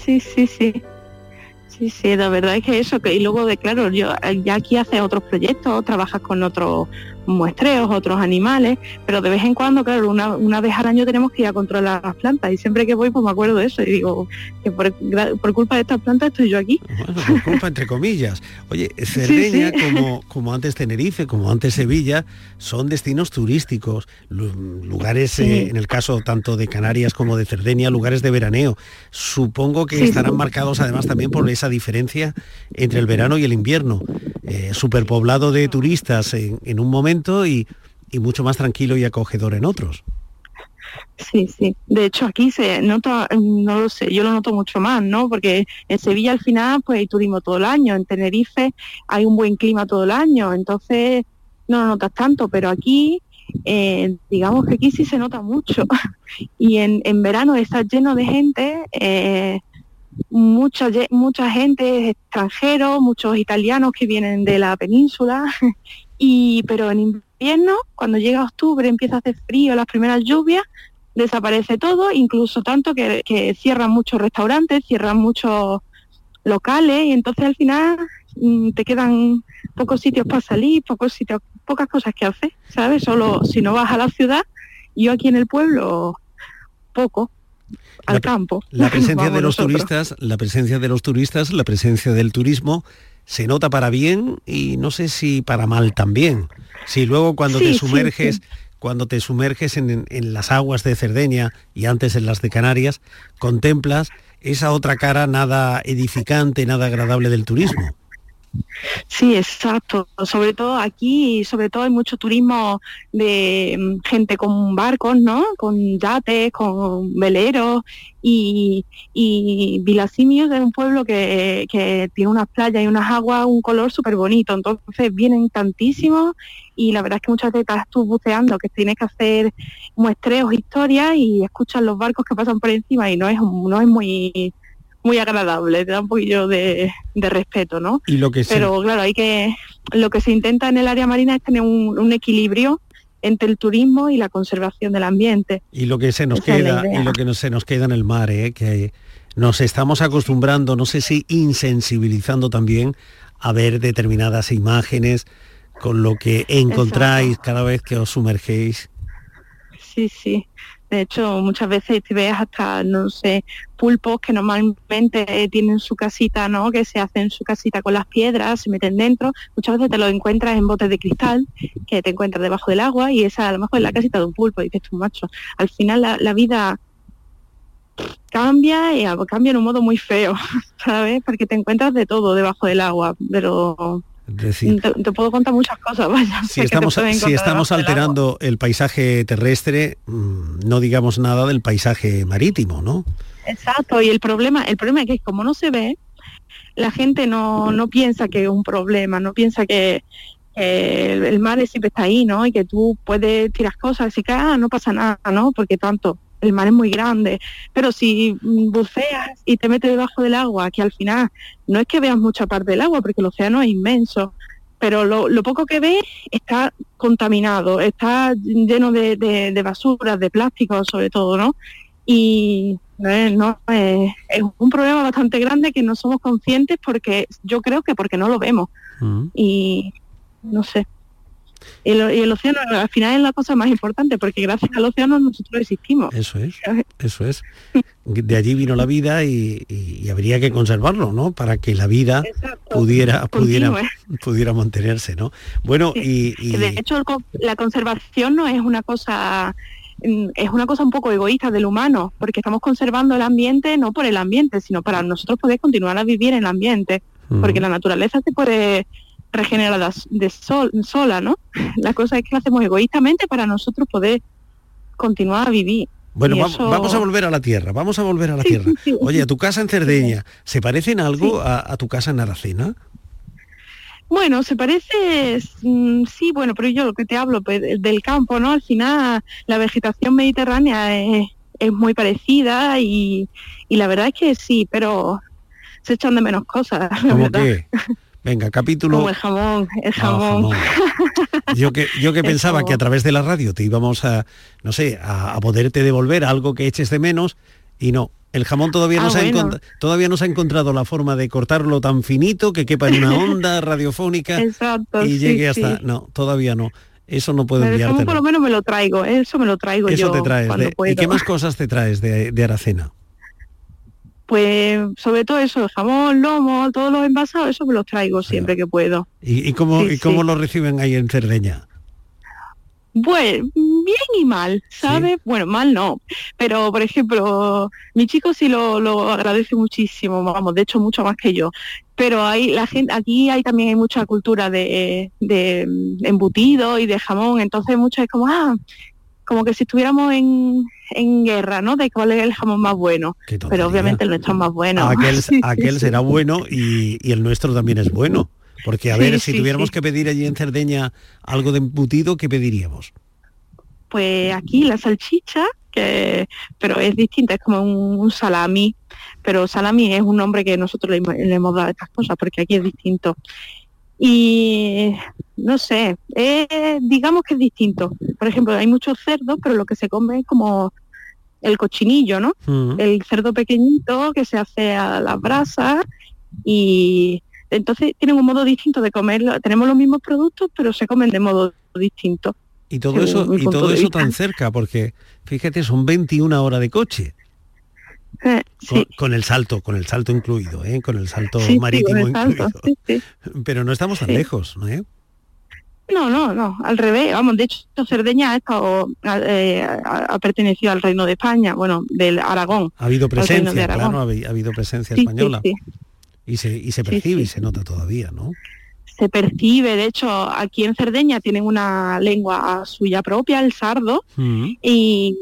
Sí, sí, sí. Sí, sí, la verdad es que eso, que y luego de claro, yo ya aquí haces otros proyectos, trabajas con otros muestreos, otros animales, pero de vez en cuando, claro, una, una, vez al año tenemos que ir a controlar las plantas y siempre que voy pues me acuerdo de eso y digo que por, culpa de estas plantas estoy yo aquí.
por culpa entre comillas. Oye, Cerdeña, Como, como antes Tenerife, como antes Sevilla, son destinos turísticos, lugares, eh, en el caso tanto de Canarias como de Cerdeña, lugares de veraneo. Supongo que estarán marcados además también por esa diferencia entre el verano y el invierno. Eh, superpoblado de turistas en un momento y, mucho más tranquilo y acogedor en otros.
Sí, sí. De hecho, aquí se nota, no lo sé, yo lo noto mucho más, ¿no? Porque en Sevilla al final pues hay turismo todo el año, en Tenerife hay un buen clima todo el año, entonces no lo notas tanto, pero aquí, eh, digamos que aquí sí se nota mucho. y en, en verano está lleno de gente, eh, mucha, mucha gente extranjeros, muchos italianos que vienen de la península Y, pero en invierno, cuando llega octubre, empieza a hacer frío, las primeras lluvias, desaparece todo, incluso tanto que, cierran muchos restaurantes, cierran muchos locales y entonces al final mm, te quedan pocos sitios para salir, pocos sitios, pocas cosas que hacer, ¿sabes? Solo si no vas a la ciudad, yo aquí en el pueblo, poco al campo.
La presencia de los turistas, la presencia de los turistas, la presencia del turismo se nota para bien y no sé si para mal también. Si luego cuando te sumerges, cuando te sumerges en, en, las aguas de Cerdeña y antes en las de Canarias, contemplas esa otra cara nada edificante, nada agradable del turismo.
Sí, exacto. Sobre todo aquí, sobre todo hay mucho turismo de mm, gente con barcos, ¿no? Con yates, con veleros y, y Vilacimios es un pueblo que, tiene unas playas y unas aguas, un color súper bonito. Entonces vienen tantísimos y la verdad es que muchas veces estás tú buceando, que tienes que hacer muestreos, historias y escuchas los barcos que pasan por encima y no es, no es muy muy agradable, te da un poquillo de, respeto, ¿no?
Y lo que
Pero claro, hay que, lo que se intenta en el área marina es tener un, equilibrio entre el turismo y la conservación del ambiente.
Y lo que se nos queda, y lo que no, se nos queda en el mar, ¿eh? que nos estamos acostumbrando, no sé si insensibilizando también a ver determinadas imágenes con lo que encontráis cada vez que os sumergéis.
Sí, sí. De hecho, muchas veces te ves hasta, no sé, pulpos que normalmente tienen su casita, ¿no? Que se hacen su casita con las piedras, se meten dentro. Muchas veces te lo encuentras en botes de cristal, que te encuentras debajo del agua, y esa a lo mejor es la casita de un pulpo, y dices tú, macho. Al final la, vida cambia y cambia en un modo muy feo, ¿sabes? Porque te encuentras de todo debajo del agua, pero te, puedo contar muchas cosas, vaya.
Si estamos, si estamos alterando el paisaje terrestre, mm, no digamos nada del paisaje marítimo, ¿no?
Exacto, y el problema, el problema es que como no se ve, la gente no, no piensa que es un problema, no piensa que, el, mar siempre está ahí, ¿no? Y que tú puedes tirar cosas y que ah, no pasa nada, ¿no? Porque tanto, el mar es muy grande, pero si buceas y te metes debajo del agua, que al final no es que veas mucha parte del agua, porque el océano es inmenso, pero lo, poco que ves está contaminado, está lleno de, de, basuras, de plásticos sobre todo, ¿no? Y, no, es un problema bastante grande que no somos conscientes porque yo creo que porque no lo vemos. Mm. Y no sé. Y, el océano al final es la cosa más importante porque gracias al océano nosotros existimos.
Eso es, eso es. De allí vino la vida y, habría que conservarlo, ¿no? Para que la vida pudiera pudiera pudiera mantenerse, ¿no? Bueno, y,
de hecho la conservación no es una cosa mm, es una cosa un poco egoísta del humano, porque estamos conservando el ambiente no por el ambiente, sino para nosotros poder continuar a vivir en el ambiente, porque la naturaleza se puede regenerada de sol, sola, ¿no? La cosa es que lo hacemos egoístamente para nosotros poder continuar a vivir.
Bueno, vamos, a volver a la tierra, vamos a volver a la tierra. Oye, a tu casa en Cerdeña, ¿se parece en algo a, tu casa en Aracena?
Bueno, se parece, mm, sí, bueno, pero yo lo que te hablo pues, del campo, ¿no? Al final la vegetación mediterránea es, muy parecida y, la verdad es que sí, pero se echan de menos cosas.
¿Cómo qué? Venga, capítulo.
Como el jamón, el jamón.
Yo que, yo que pensaba que a través de la radio te íbamos a, no sé, a, poderte devolver algo que eches de menos y no. El jamón todavía, no ah, se ha todavía no se ha encontrado la forma de cortarlo tan finito que quepa en una onda radiofónica y llegue hasta. No, todavía no. Eso no puedo enviarte.
por lo menos me lo traigo, eso me lo traigo
eso
yo.
te traes. ¿Y qué más cosas te traes de, de Aracena?
Pues sobre todo eso, el jamón, lomo, todos los envasados, eso me los traigo siempre que puedo.
¿Y, cómo, ¿y cómo lo reciben ahí en Cerdeña?
Bueno, bien y mal, ¿sabes? Bueno, mal no, pero por ejemplo, mi chico sí lo, agradece muchísimo, vamos, de hecho mucho más que yo. Pero hay la gente, aquí hay también hay mucha cultura de, de embutido y de jamón, entonces mucho es como, ah, como que si estuviéramos en, en guerra, ¿no? De cuál es el jamón más bueno. Pero obviamente el nuestro es más bueno.
Aquel, será bueno y, el nuestro también es bueno. Porque a ver, si tuviéramos que pedir allí en Cerdeña algo de embutido, ¿qué pediríamos?
Pues aquí la salchicha, que pero es distinta, es como un, salami. Pero salami es un nombre que nosotros le, le hemos dado a estas cosas, porque aquí es distinto y no sé, digamos que es distinto. Por ejemplo, hay muchos cerdos, pero lo que se come es como el cochinillo, ¿no? Mm. El cerdo pequeñito que se hace a las brasas y entonces tienen un modo distinto de comerlo. Tenemos los mismos productos, pero se comen de modo distinto.
Y todo eso, y todo eso tan cerca, porque fíjate, son 21 horas de coche.
Eh,
con, el salto, con el salto incluido, ¿eh? con el salto marítimo incluido. Pero no estamos tan lejos, ¿no?
No, no, no, al revés. Vamos, de hecho, Cerdeña ha, estado, eh, ha, pertenecido al Reino de España, bueno, del Aragón.
Ha habido presencia, claro, ha, habido presencia española. y se, y se percibe y se nota todavía, ¿no?
Se percibe, de hecho, aquí en Cerdeña tienen una lengua suya propia, el sardo, mm. y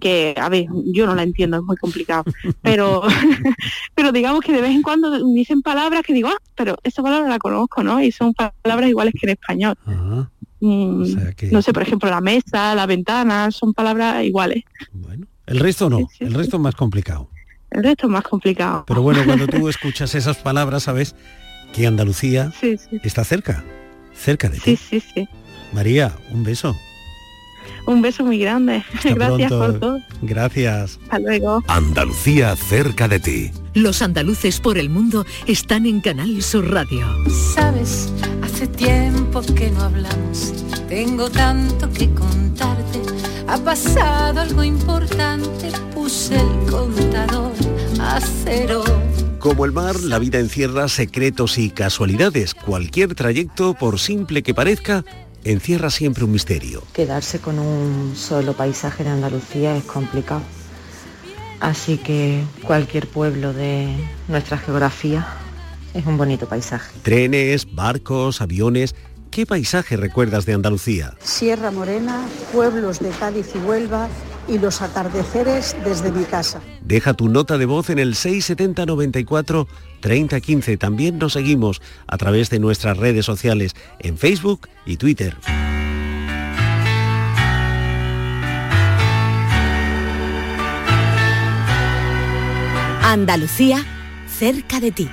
que, a ver, yo no la entiendo, es muy complicado, pero, pero digamos que de vez en cuando dicen palabras que digo, ah, pero esa palabra la conozco, ¿no? Y son palabras iguales que en español. Mm, no sé, por ejemplo, la mesa, la ventana, son palabras iguales.
Bueno, el resto no, el resto es más complicado.
El resto es más complicado.
Pero bueno, cuando tú escuchas esas palabras, ¿sabes? Que Andalucía está cerca, cerca de ti.
Sí, sí, sí.
María, un beso.
Un beso muy grande. Gracias por todo.
Gracias.
Hasta luego.
Andalucía cerca de ti.
Los andaluces por el mundo están en Canal Sur Radio.
Sabes, hace tiempo que no hablamos. Tengo tanto que contarte. Ha pasado algo importante. Puse el contador a cero.
Como el mar, la vida encierra secretos y casualidades. Cualquier trayecto, por simple que parezca, encierra siempre un misterio.
Quedarse con un solo paisaje de Andalucía es complicado. Así que cualquier pueblo de nuestra geografía es un bonito paisaje.
Trenes, barcos, aviones. ¿Qué paisaje recuerdas de Andalucía?
Sierra Morena, pueblos de Cádiz y Huelva y los atardeceres desde mi casa.
Deja tu nota de voz en el 670 94 3015. También nos seguimos a través de nuestras redes sociales en Facebook y Twitter.
Andalucía, cerca de ti.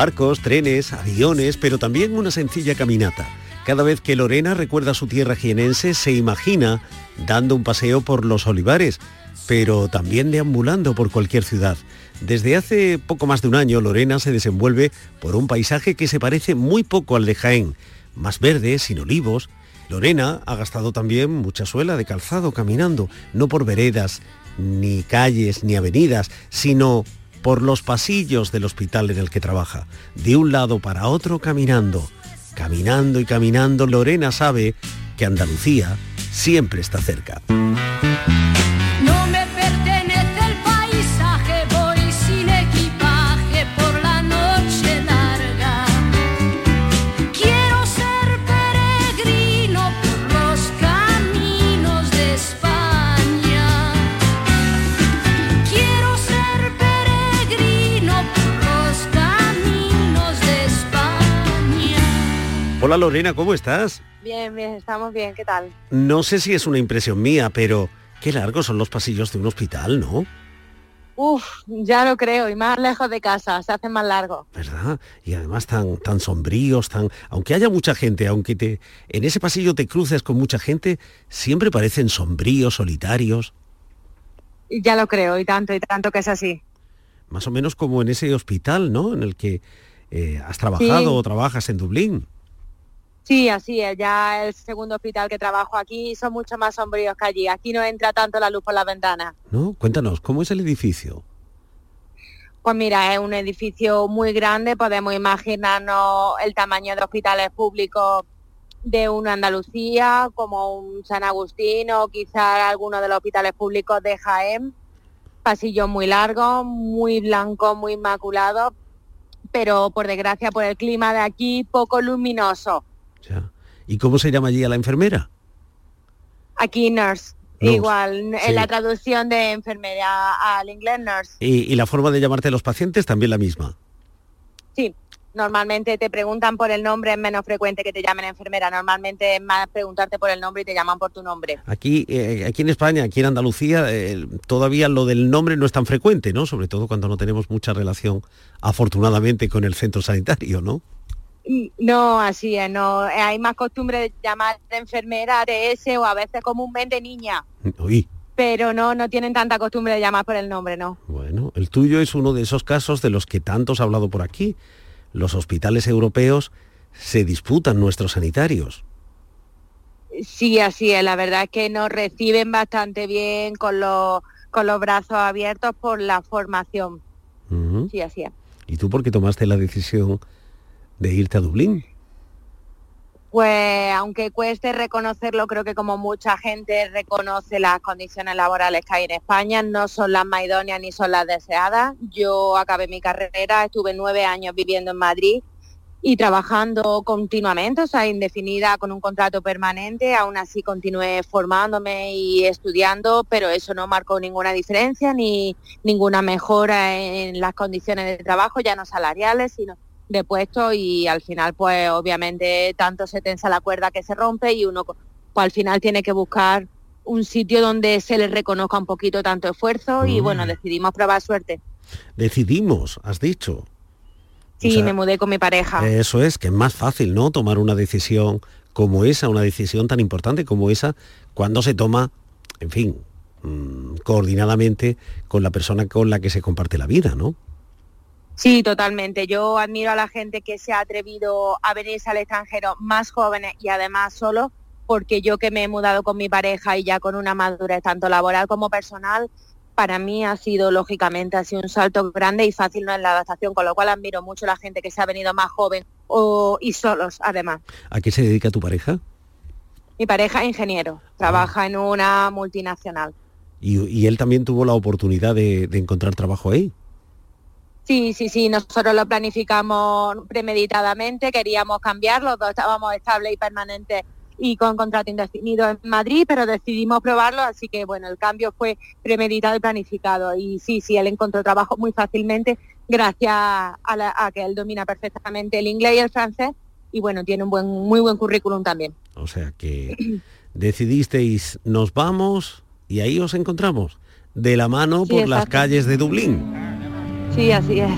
Barcos, trenes, aviones, pero también una sencilla caminata. Cada vez que Lorena recuerda su tierra jienense, se imagina dando un paseo por los olivares, pero también deambulando por cualquier ciudad. Desde hace poco más de un año, Lorena se desenvuelve por un paisaje que se parece muy poco al de Jaén, más verde, sin olivos. Lorena ha gastado también mucha suela de calzado caminando, no por veredas, ni calles, ni avenidas, sino por los pasillos del hospital en el que trabaja, de un lado para otro caminando. Caminando y caminando, Lorena sabe que Andalucía siempre está cerca. Hola Lorena, ¿cómo estás?
Bien, bien, estamos bien, ¿qué tal?
No sé si es una impresión mía, pero qué largos son los pasillos de un hospital, ¿no?
Uf, ya lo creo, y más lejos de casa, se hacen más largos.
¿Verdad? Y además tan, tan sombríos, tan. Aunque haya mucha gente, aunque te. en ese pasillo te cruces con mucha gente, siempre parecen sombríos, solitarios.
Y Ya lo creo, y tanto, y tanto que es así.
Más o menos como en ese hospital, ¿no? En el que eh, has trabajado
Sí.
o trabajas en Dublín.
Sí, así es, ya el segundo hospital que trabajo aquí son mucho más sombríos que allí. Aquí no entra tanto la luz por las ventanas.
¿No? Cuéntanos, ¿cómo es el edificio?
Pues mira, es un edificio muy grande, podemos imaginarnos el tamaño de hospitales públicos de una Andalucía, como un San Agustín o quizá alguno de los hospitales públicos de Jaén. Pasillos muy largos, muy blancos, muy inmaculados, pero por desgracia por el clima de aquí poco luminoso.
¿Y cómo se llama allí a la enfermera?
Aquí nurse,
Nurse,
igual,
sí.
en la traducción de enfermera al inglés nurse.
Y, y la forma de llamarte a los pacientes también la misma.
Sí, normalmente te preguntan por el nombre, es menos frecuente que te llamen enfermera. Normalmente es más preguntarte por el nombre y te llaman por tu nombre.
Aquí, eh, aquí en España, aquí en Andalucía, eh, todavía lo del nombre no es tan frecuente, ¿no? Sobre todo cuando no tenemos mucha relación, afortunadamente, con el centro sanitario, ¿no?
No, así es, no. Hay más costumbre de llamar de enfermera, TS o a veces comúnmente niña.
Oí,
Pero no, no tienen tanta costumbre de llamar por el nombre, ¿no?
bueno, el tuyo es uno de esos casos de los que tantos ha hablado por aquí. Los hospitales europeos se disputan nuestros sanitarios.
Sí, así es. La verdad es que nos reciben bastante bien con los, con los brazos abiertos por la formación. Sí, así es.
¿Y tú por qué tomaste la decisión de irte a Dublín?
Pues aunque cueste reconocerlo, creo que como mucha gente reconoce las condiciones laborales que hay en España, no son las más idóneas ni son las deseadas. Yo acabé mi carrera, estuve nueve años viviendo en Madrid y trabajando continuamente, o sea, indefinida con un contrato permanente. Aún así continué formándome y estudiando, pero eso no marcó ninguna diferencia ni ninguna mejora en las condiciones de trabajo, ya no salariales, sino de puesto y al final pues obviamente tanto se tensa la cuerda que se rompe y uno pues al final tiene que buscar un sitio donde se le reconozca un poquito tanto esfuerzo y
Mm.
bueno, decidimos probar suerte.
Decidimos, has dicho.
Sí,
O sea,
me mudé con mi pareja.
Eso es, que es más fácil, ¿no? Tomar una decisión como esa, una decisión tan importante como esa, cuando se toma, en fin, mm, coordinadamente con la persona con la que se comparte la vida, ¿no?
Sí, totalmente. Yo admiro a la gente que se ha atrevido a venirse al extranjero más jóvenes y además solo, porque yo que me he mudado con mi pareja y ya con una madurez tanto laboral como personal, para mí ha sido lógicamente ha sido un salto grande y fácil no en la adaptación, con lo cual admiro mucho a la gente que se ha venido más joven o, y solos además.
¿A qué se dedica tu pareja?
Mi pareja es ingeniero, trabaja en una multinacional.
Y, y él también tuvo la oportunidad de, de encontrar trabajo ahí.
Sí, sí, sí, nosotros lo planificamos premeditadamente, queríamos cambiar, los dos estábamos estables y permanentes y con contrato indefinido en Madrid, pero decidimos probarlo, así que bueno, el cambio fue premeditado y planificado. Y sí, sí, él encontró trabajo muy fácilmente gracias a, la- a que él domina perfectamente el inglés y el francés y bueno, tiene un buen, muy buen currículum también.
O sea que decidisteis, nos vamos y ahí os encontramos, de la mano
Sí,
por las calles de Dublín.
Sí, así es.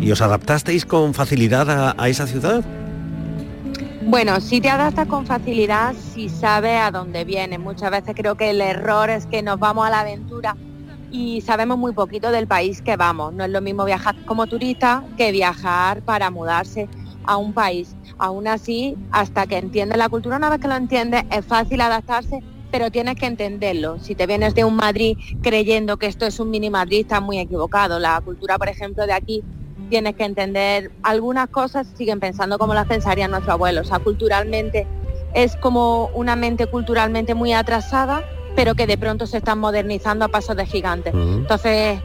¿Y os adaptasteis con facilidad a, esa ciudad?
Bueno, si te adaptas con facilidad, si sabes a dónde vienes. Muchas veces creo que el error es que nos vamos a la aventura y sabemos muy poquito del país que vamos. No es lo mismo viajar como turista que viajar para mudarse a un país. Aún así, hasta que entiendes la cultura, una vez que lo entiendes, es fácil adaptarse, pero tienes que entenderlo. Si te vienes de un Madrid creyendo que esto es un mini Madrid, estás muy equivocado. La cultura, por ejemplo, de aquí tienes que entender algunas cosas, siguen pensando como las pensarían nuestros abuelos. O sea, culturalmente es como una mente culturalmente muy atrasada, pero que de pronto se están modernizando a pasos de gigantes. Entonces,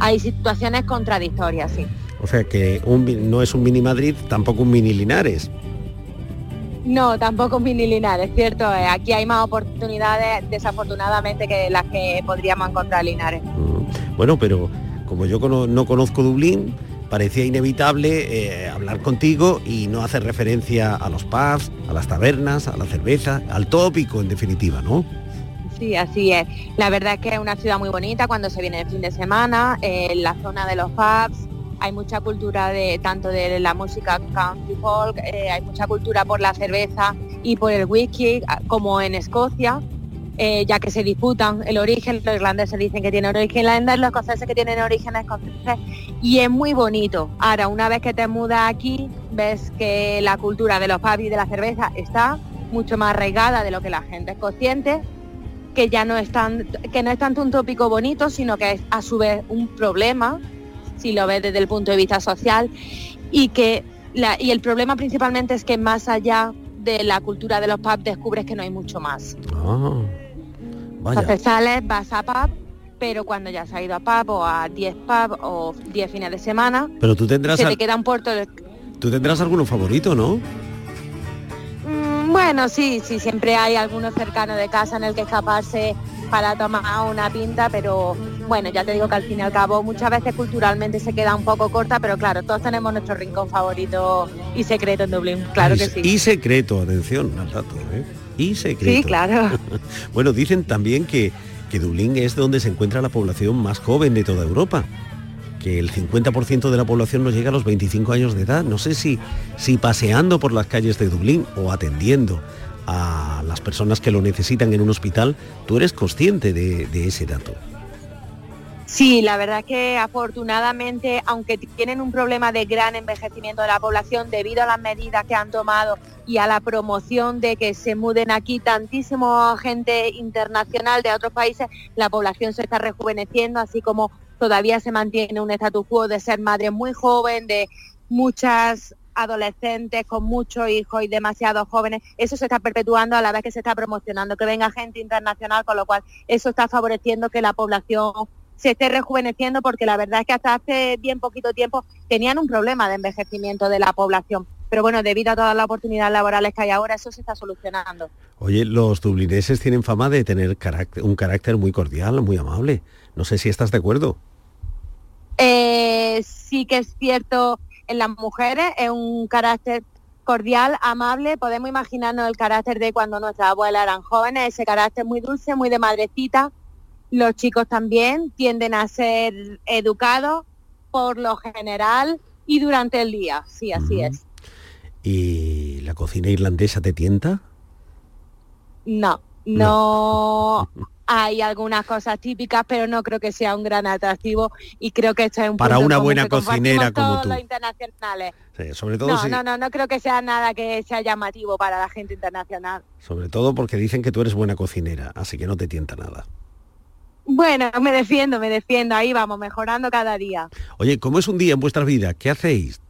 hay situaciones contradictorias, sí.
O sea que un, no es un mini Madrid, tampoco un mini Linares.
No, tampoco un mini Linares, cierto. Eh, Aquí hay más oportunidades, desafortunadamente, que las que podríamos encontrar en Linares.
Bueno, pero como yo cono- no conozco Dublín, parecía inevitable eh, hablar contigo y no hacer referencia a los pubs, a las tabernas, a la cerveza, al tópico en definitiva, ¿no?
Sí, así es. La verdad es que es una ciudad muy bonita cuando se viene el fin de semana, eh, en la zona de los pubs, hay mucha cultura de tanto de la música country folk, eh, hay mucha cultura por la cerveza y por el whisky, ah, como en Escocia, eh, ya que se disputan el origen, los irlandeses dicen que tienen origen irlandés, los escoceses que tienen origen escocés, y es muy bonito. Ahora, una vez que te mudas aquí, ves que la cultura de los pubs y de la cerveza está mucho más arraigada de lo que la gente es consciente, que ya no es tan, que no es tanto un tópico bonito, sino que es a su vez un problema, si lo ves desde el punto de vista social, y que la- y el problema principalmente es que más allá de la cultura de los pubs descubres que no hay mucho más.
Vaya.
Entonces sales, vas a pub, pero cuando ya has ido a pub o a 10 pub o 10 fines de semana,
Pero tú tendrás,
se te queda un puerto de...
tú tendrás alguno favorito, ¿no?
Mm, Bueno, sí, sí, siempre hay alguno cercano de casa en el que escaparse para tomar una pinta, pero bueno, ya te digo que al fin y al cabo muchas veces culturalmente se queda un poco corta, pero claro, todos tenemos nuestro rincón favorito y secreto en Dublín, claro
y,
que sí.
Y secreto, atención al dato, ¿eh? Y secreto.
Sí, claro.
bueno, dicen también que, que Dublín es donde se encuentra la población más joven de toda Europa, que el 50% de la población no llega a los 25 años de edad. No sé si, si paseando por las calles de Dublín o atendiendo a las personas que lo necesitan en un hospital, tú eres consciente de, de ese dato.
Sí, la verdad que afortunadamente, aunque tienen un problema de gran envejecimiento de la población debido a las medidas que han tomado y a la promoción de que se muden aquí tantísima gente internacional de otros países, la población se está rejuveneciendo, así como todavía se mantiene un status quo de ser madre muy joven, de muchas adolescentes con muchos hijos y demasiado jóvenes, eso se está perpetuando a la vez que se está promocionando que venga gente internacional, con lo cual eso está favoreciendo que la población se esté rejuveneciendo porque la verdad es que hasta hace bien poquito tiempo tenían un problema de envejecimiento de la población. Pero bueno, debido a todas las oportunidades laborales que hay ahora, eso se está solucionando.
Oye, los dublineses tienen fama de tener carácter- un carácter muy cordial, muy amable. No sé si estás de acuerdo.
Eh, sí que es cierto en las mujeres, es un carácter cordial, amable. Podemos imaginarnos el carácter de cuando nuestras abuelas eran jóvenes, ese carácter muy dulce, muy de madrecita. Los chicos también tienden a ser educados por lo general y durante el día. Sí, así es.
¿Y la cocina irlandesa te tienta?
No, no. Hay algunas cosas típicas, pero no creo que sea un gran atractivo y creo que esto es un
Para
punto
una buena cocinera como
todos
tú.
los internacionales.
Sí, sobre todo
No,
si-
no, no, no creo que sea nada que sea llamativo para la gente internacional.
Sobre todo porque dicen que tú eres buena cocinera, así que no te tienta nada.
Bueno, me defiendo, me defiendo, ahí vamos, mejorando cada día.
Oye, ¿cómo es un día en vuestra vida? ¿Qué hacéis?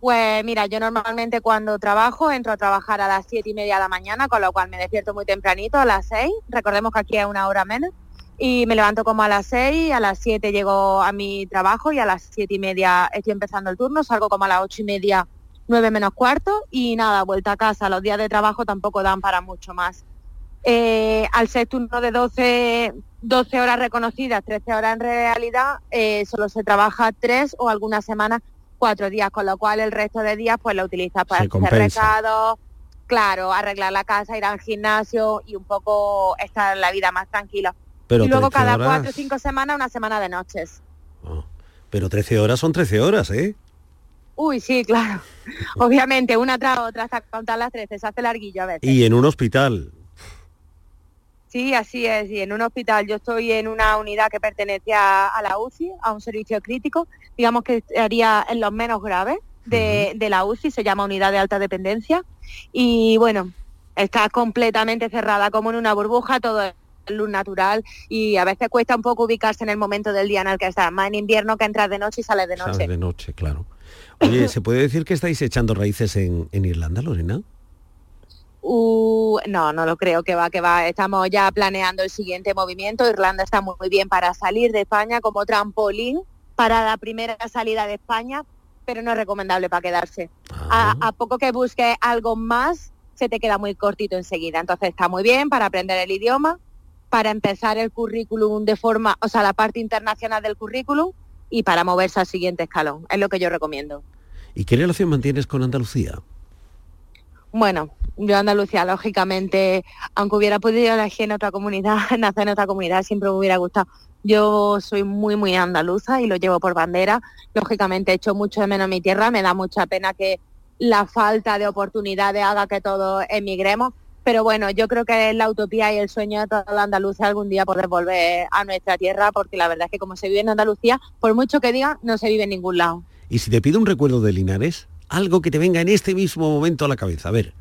Pues mira, yo normalmente cuando trabajo entro a trabajar a las siete y media de la mañana, con lo cual me despierto muy tempranito, a las seis, recordemos que aquí es una hora menos, y me levanto como a las seis, a las siete llego a mi trabajo y a las siete y media estoy empezando el turno, salgo como a las ocho y media, nueve menos cuarto, y nada, vuelta a casa, los días de trabajo tampoco dan para mucho más. Eh, al ser turno de 12, 12 horas reconocidas, 13 horas en realidad, eh, solo se trabaja tres o algunas semanas cuatro días, con lo cual el resto de días pues lo utiliza para hacer recados, claro, arreglar la casa, ir al gimnasio y un poco estar la vida más tranquila.
Pero
y luego
13
cada
horas-
cuatro o cinco semanas una semana de noches.
Pero 13 horas son 13 horas, ¿eh?
Uy, sí, claro. Obviamente, una tras otra hasta contar las 13, se hace larguillo a veces.
Y en un hospital.
Sí, así es. Y en un hospital, yo estoy en una unidad que pertenece a, a la UCI, a un servicio crítico, digamos que estaría en los menos graves de, de la UCI, se llama unidad de alta dependencia. Y bueno, está completamente cerrada como en una burbuja, todo es luz natural y a veces cuesta un poco ubicarse en el momento del día en el que estás, más en invierno que entras de noche y sales de noche.
Sales de noche, claro. Oye, ¿se puede decir que estáis echando raíces en, en Irlanda, Lorena?
Uh, no, no lo creo que va, que va. Estamos ya planeando el siguiente movimiento. Irlanda está muy bien para salir de España como trampolín para la primera salida de España, pero no es recomendable para quedarse. A, a poco que busques algo más, se te queda muy cortito enseguida. Entonces está muy bien para aprender el idioma, para empezar el currículum de forma, o sea, la parte internacional del currículum y para moverse al siguiente escalón. Es lo que yo recomiendo.
¿Y qué relación mantienes con Andalucía?
Bueno, yo Andalucía, lógicamente, aunque hubiera podido elegir en otra comunidad, nacer en otra comunidad, siempre me hubiera gustado. Yo soy muy, muy andaluza y lo llevo por bandera. Lógicamente, echo mucho de menos mi tierra, me da mucha pena que la falta de oportunidades haga que todos emigremos. Pero bueno, yo creo que es la utopía y el sueño de toda la Andalucía algún día poder volver a nuestra tierra, porque la verdad es que como se vive en Andalucía, por mucho que digan, no se vive en ningún lado.
Y si te pido un recuerdo de Linares, algo que te venga en este mismo momento a la cabeza, a ver.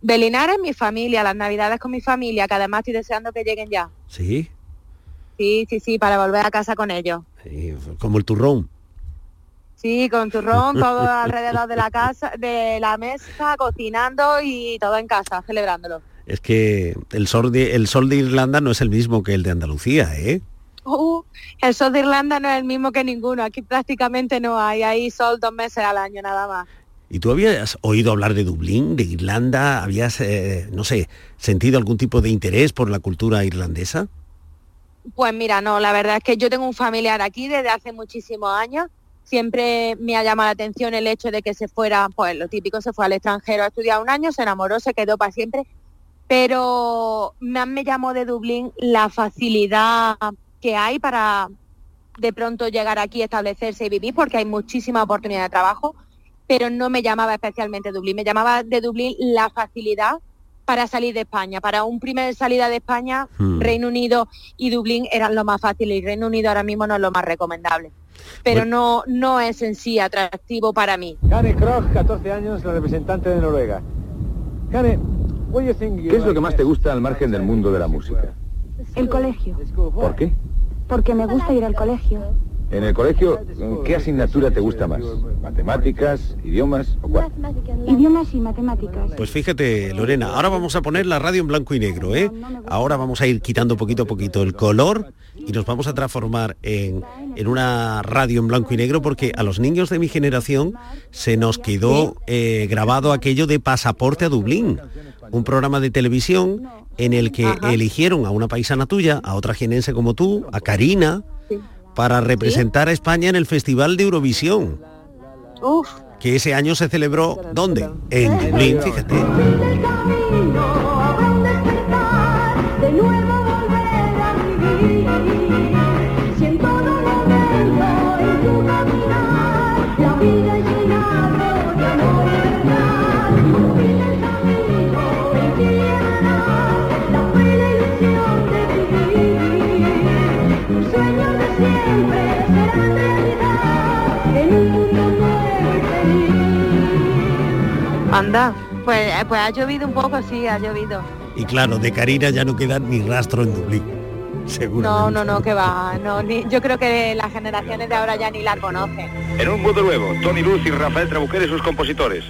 De Linares, mi familia, las navidades con mi familia, que además estoy deseando que lleguen ya.
Sí,
Sí, sí, sí, para volver a casa con ellos.
sí, como el turrón.
Sí, con turrón, todo alrededor de la casa, de la mesa, cocinando y todo en casa, celebrándolo.
Es que el sol de, el sol de Irlanda no es el mismo que el de Andalucía, ¿eh?
Uh, el sol de Irlanda no es el mismo que ninguno, aquí prácticamente no hay, hay sol dos meses al año nada más.
¿Y tú habías oído hablar de Dublín, de Irlanda? ¿Habías, eh, no sé, sentido algún tipo de interés por la cultura irlandesa?
Pues mira, no, la verdad es que yo tengo un familiar aquí desde hace muchísimos años. Siempre me ha llamado la atención el hecho de que se fuera, pues lo típico, se fue al extranjero a estudiar un año, se enamoró, se quedó para siempre. Pero más me llamó de Dublín la facilidad que hay para de pronto llegar aquí, establecerse y vivir, porque hay muchísima oportunidad de trabajo, pero no me llamaba especialmente Dublín, me llamaba de Dublín la facilidad para salir de España. Para un primer salida de España,
Hmm.
Reino Unido y Dublín eran lo más fácil y Reino Unido ahora mismo no es lo más recomendable. Pero no, no es en sí atractivo para mí.
Kane Krog, 14 años, la representante de Noruega. Kane,
¿Qué es lo que más te gusta al margen del mundo de la música?
El colegio,
¿Por qué?
porque me gusta ir al colegio.
En el colegio, ¿qué asignatura te gusta más? ¿Matemáticas, idiomas o cuál?
Idiomas y matemáticas.
Pues fíjate, Lorena, ahora vamos a poner la radio en blanco y negro, ¿eh? Ahora vamos a ir quitando poquito a poquito el color y nos vamos a transformar en, en una radio en blanco y negro porque a los niños de mi generación se nos quedó eh, grabado aquello de Pasaporte a Dublín, un programa de televisión en el que eligieron a una paisana tuya, a otra jienense como tú, a Karina, para representar a España en el Festival de Eurovisión,
Uf,
que ese año se celebró, ¿dónde? En Dublín, fíjate.
Anda, pues, eh, pues ha llovido un poco, sí, ha llovido.
Y claro, de Karina ya no queda ni rastro en Dublín, seguro.
No, no, no, que va. No, ni- yo creo que las generaciones de ahora ya ni la conocen.
En un mundo nuevo, Tony Luz y Rafael Trabuquer y sus compositores.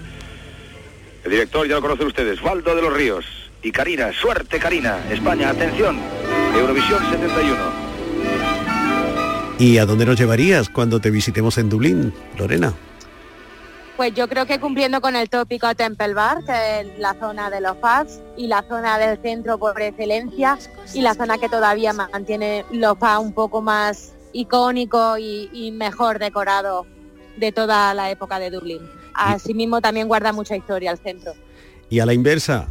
El director ya lo conocen ustedes, Waldo de los Ríos. Y Karina, suerte Karina. España, atención. Eurovisión 71.
¿Y a dónde nos llevarías cuando te visitemos en Dublín, Lorena?
Pues yo creo que cumpliendo con el tópico Temple Bar, que es la zona de los pubs y la zona del centro por excelencia y la zona que todavía mantiene los pubs un poco más icónicos y, y mejor decorados de toda la época de Dublín. Asimismo también guarda mucha historia el centro.
Y a la inversa,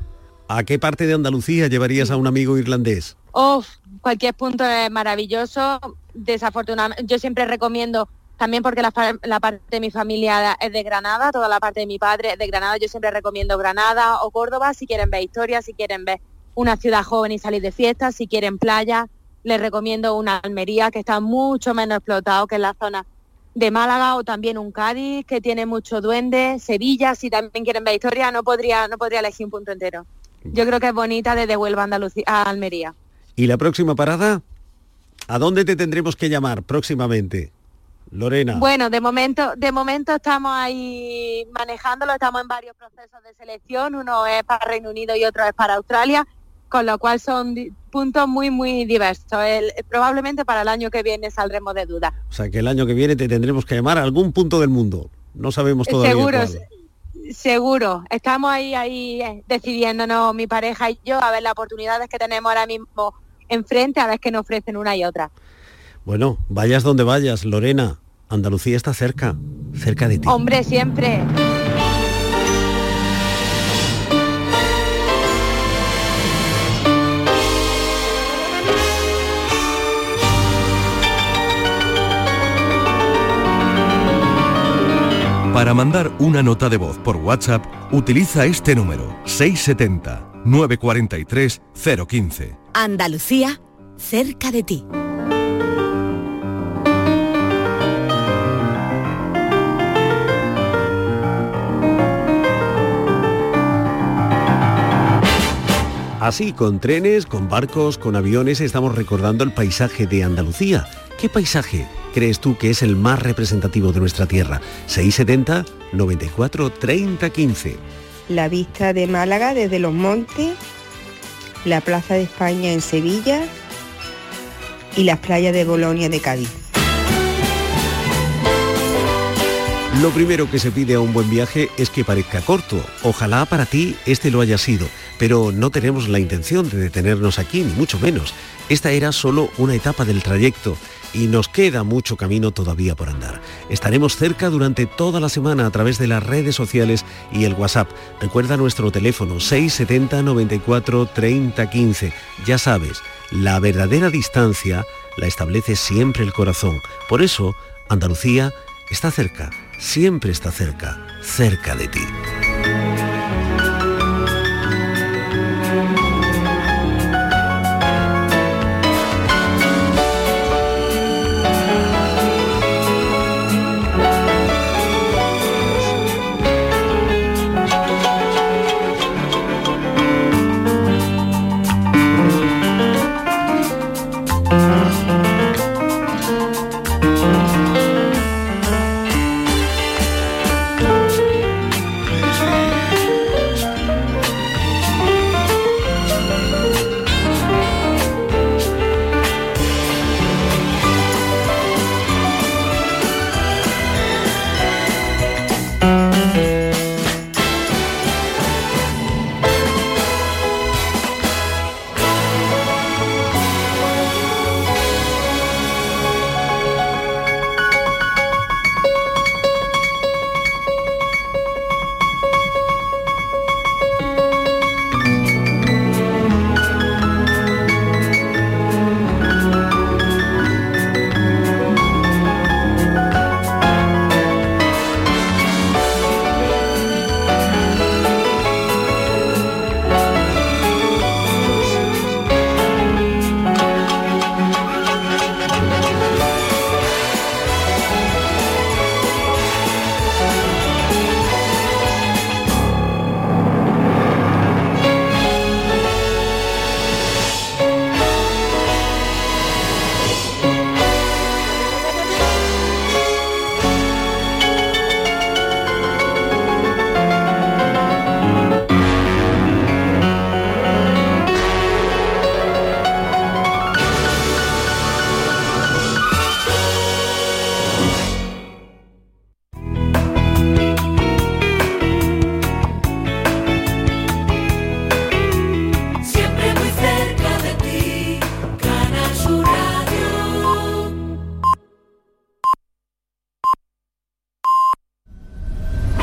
¿a qué parte de Andalucía llevarías a un amigo irlandés?
Uf, cualquier punto es maravilloso. desafortunadamente, yo siempre recomiendo, también porque la, parte de mi familia es de Granada, toda la parte de mi padre es de Granada, yo siempre recomiendo Granada o Córdoba si quieren ver historia, si quieren ver una ciudad joven y salir de fiesta, si quieren playa, les recomiendo una Almería que está mucho menos explotado que en la zona de Málaga o también un Cádiz que tiene mucho duende, Sevilla, si también quieren ver historia, no podría, no podría elegir un punto entero. Yo creo que es bonita desde Huelva Andalucía, a Almería.
¿Y la próxima parada? ¿A dónde te tendremos que llamar próximamente? Lorena.
Bueno, de momento, de momento estamos ahí manejándolo, estamos en varios procesos de selección, uno es para Reino Unido y otro es para Australia, con lo cual son puntos muy, muy diversos. El- probablemente para el año que viene saldremos de duda.
O sea que el año que viene te tendremos que llamar a algún punto del mundo. No sabemos todavía.
Seguro,
cuál.
se- seguro. Estamos ahí, ahí eh, decidiéndonos mi pareja y yo a ver las oportunidades que tenemos ahora mismo enfrente, a ver qué nos ofrecen una y otra.
Bueno, vayas donde vayas, Lorena. Andalucía está cerca, cerca de ti.
Hombre, siempre.
Para mandar una nota de voz por WhatsApp, utiliza este número 670 943 015.
Andalucía, cerca de ti.
Así, con trenes, con barcos, con aviones, estamos recordando el paisaje de Andalucía. ¿Qué paisaje crees tú que es el más representativo de nuestra tierra? 670 94 30 15.
la vista de Málaga desde los montes, la Plaza de España en Sevilla y las playas de Bolonia de Cádiz.
Lo primero que se pide a un buen viaje es que parezca corto. Ojalá para ti este lo haya sido, pero no tenemos la intención de detenernos aquí, ni mucho menos. Esta era solo una etapa del trayecto y nos queda mucho camino todavía por andar. Estaremos cerca durante toda la semana a través de las redes sociales y el WhatsApp. Recuerda nuestro teléfono 670 94 30 15. Ya sabes, la verdadera distancia la establece siempre el corazón. Por eso, Andalucía está cerca, siempre está cerca, cerca de ti. Mm-hmm.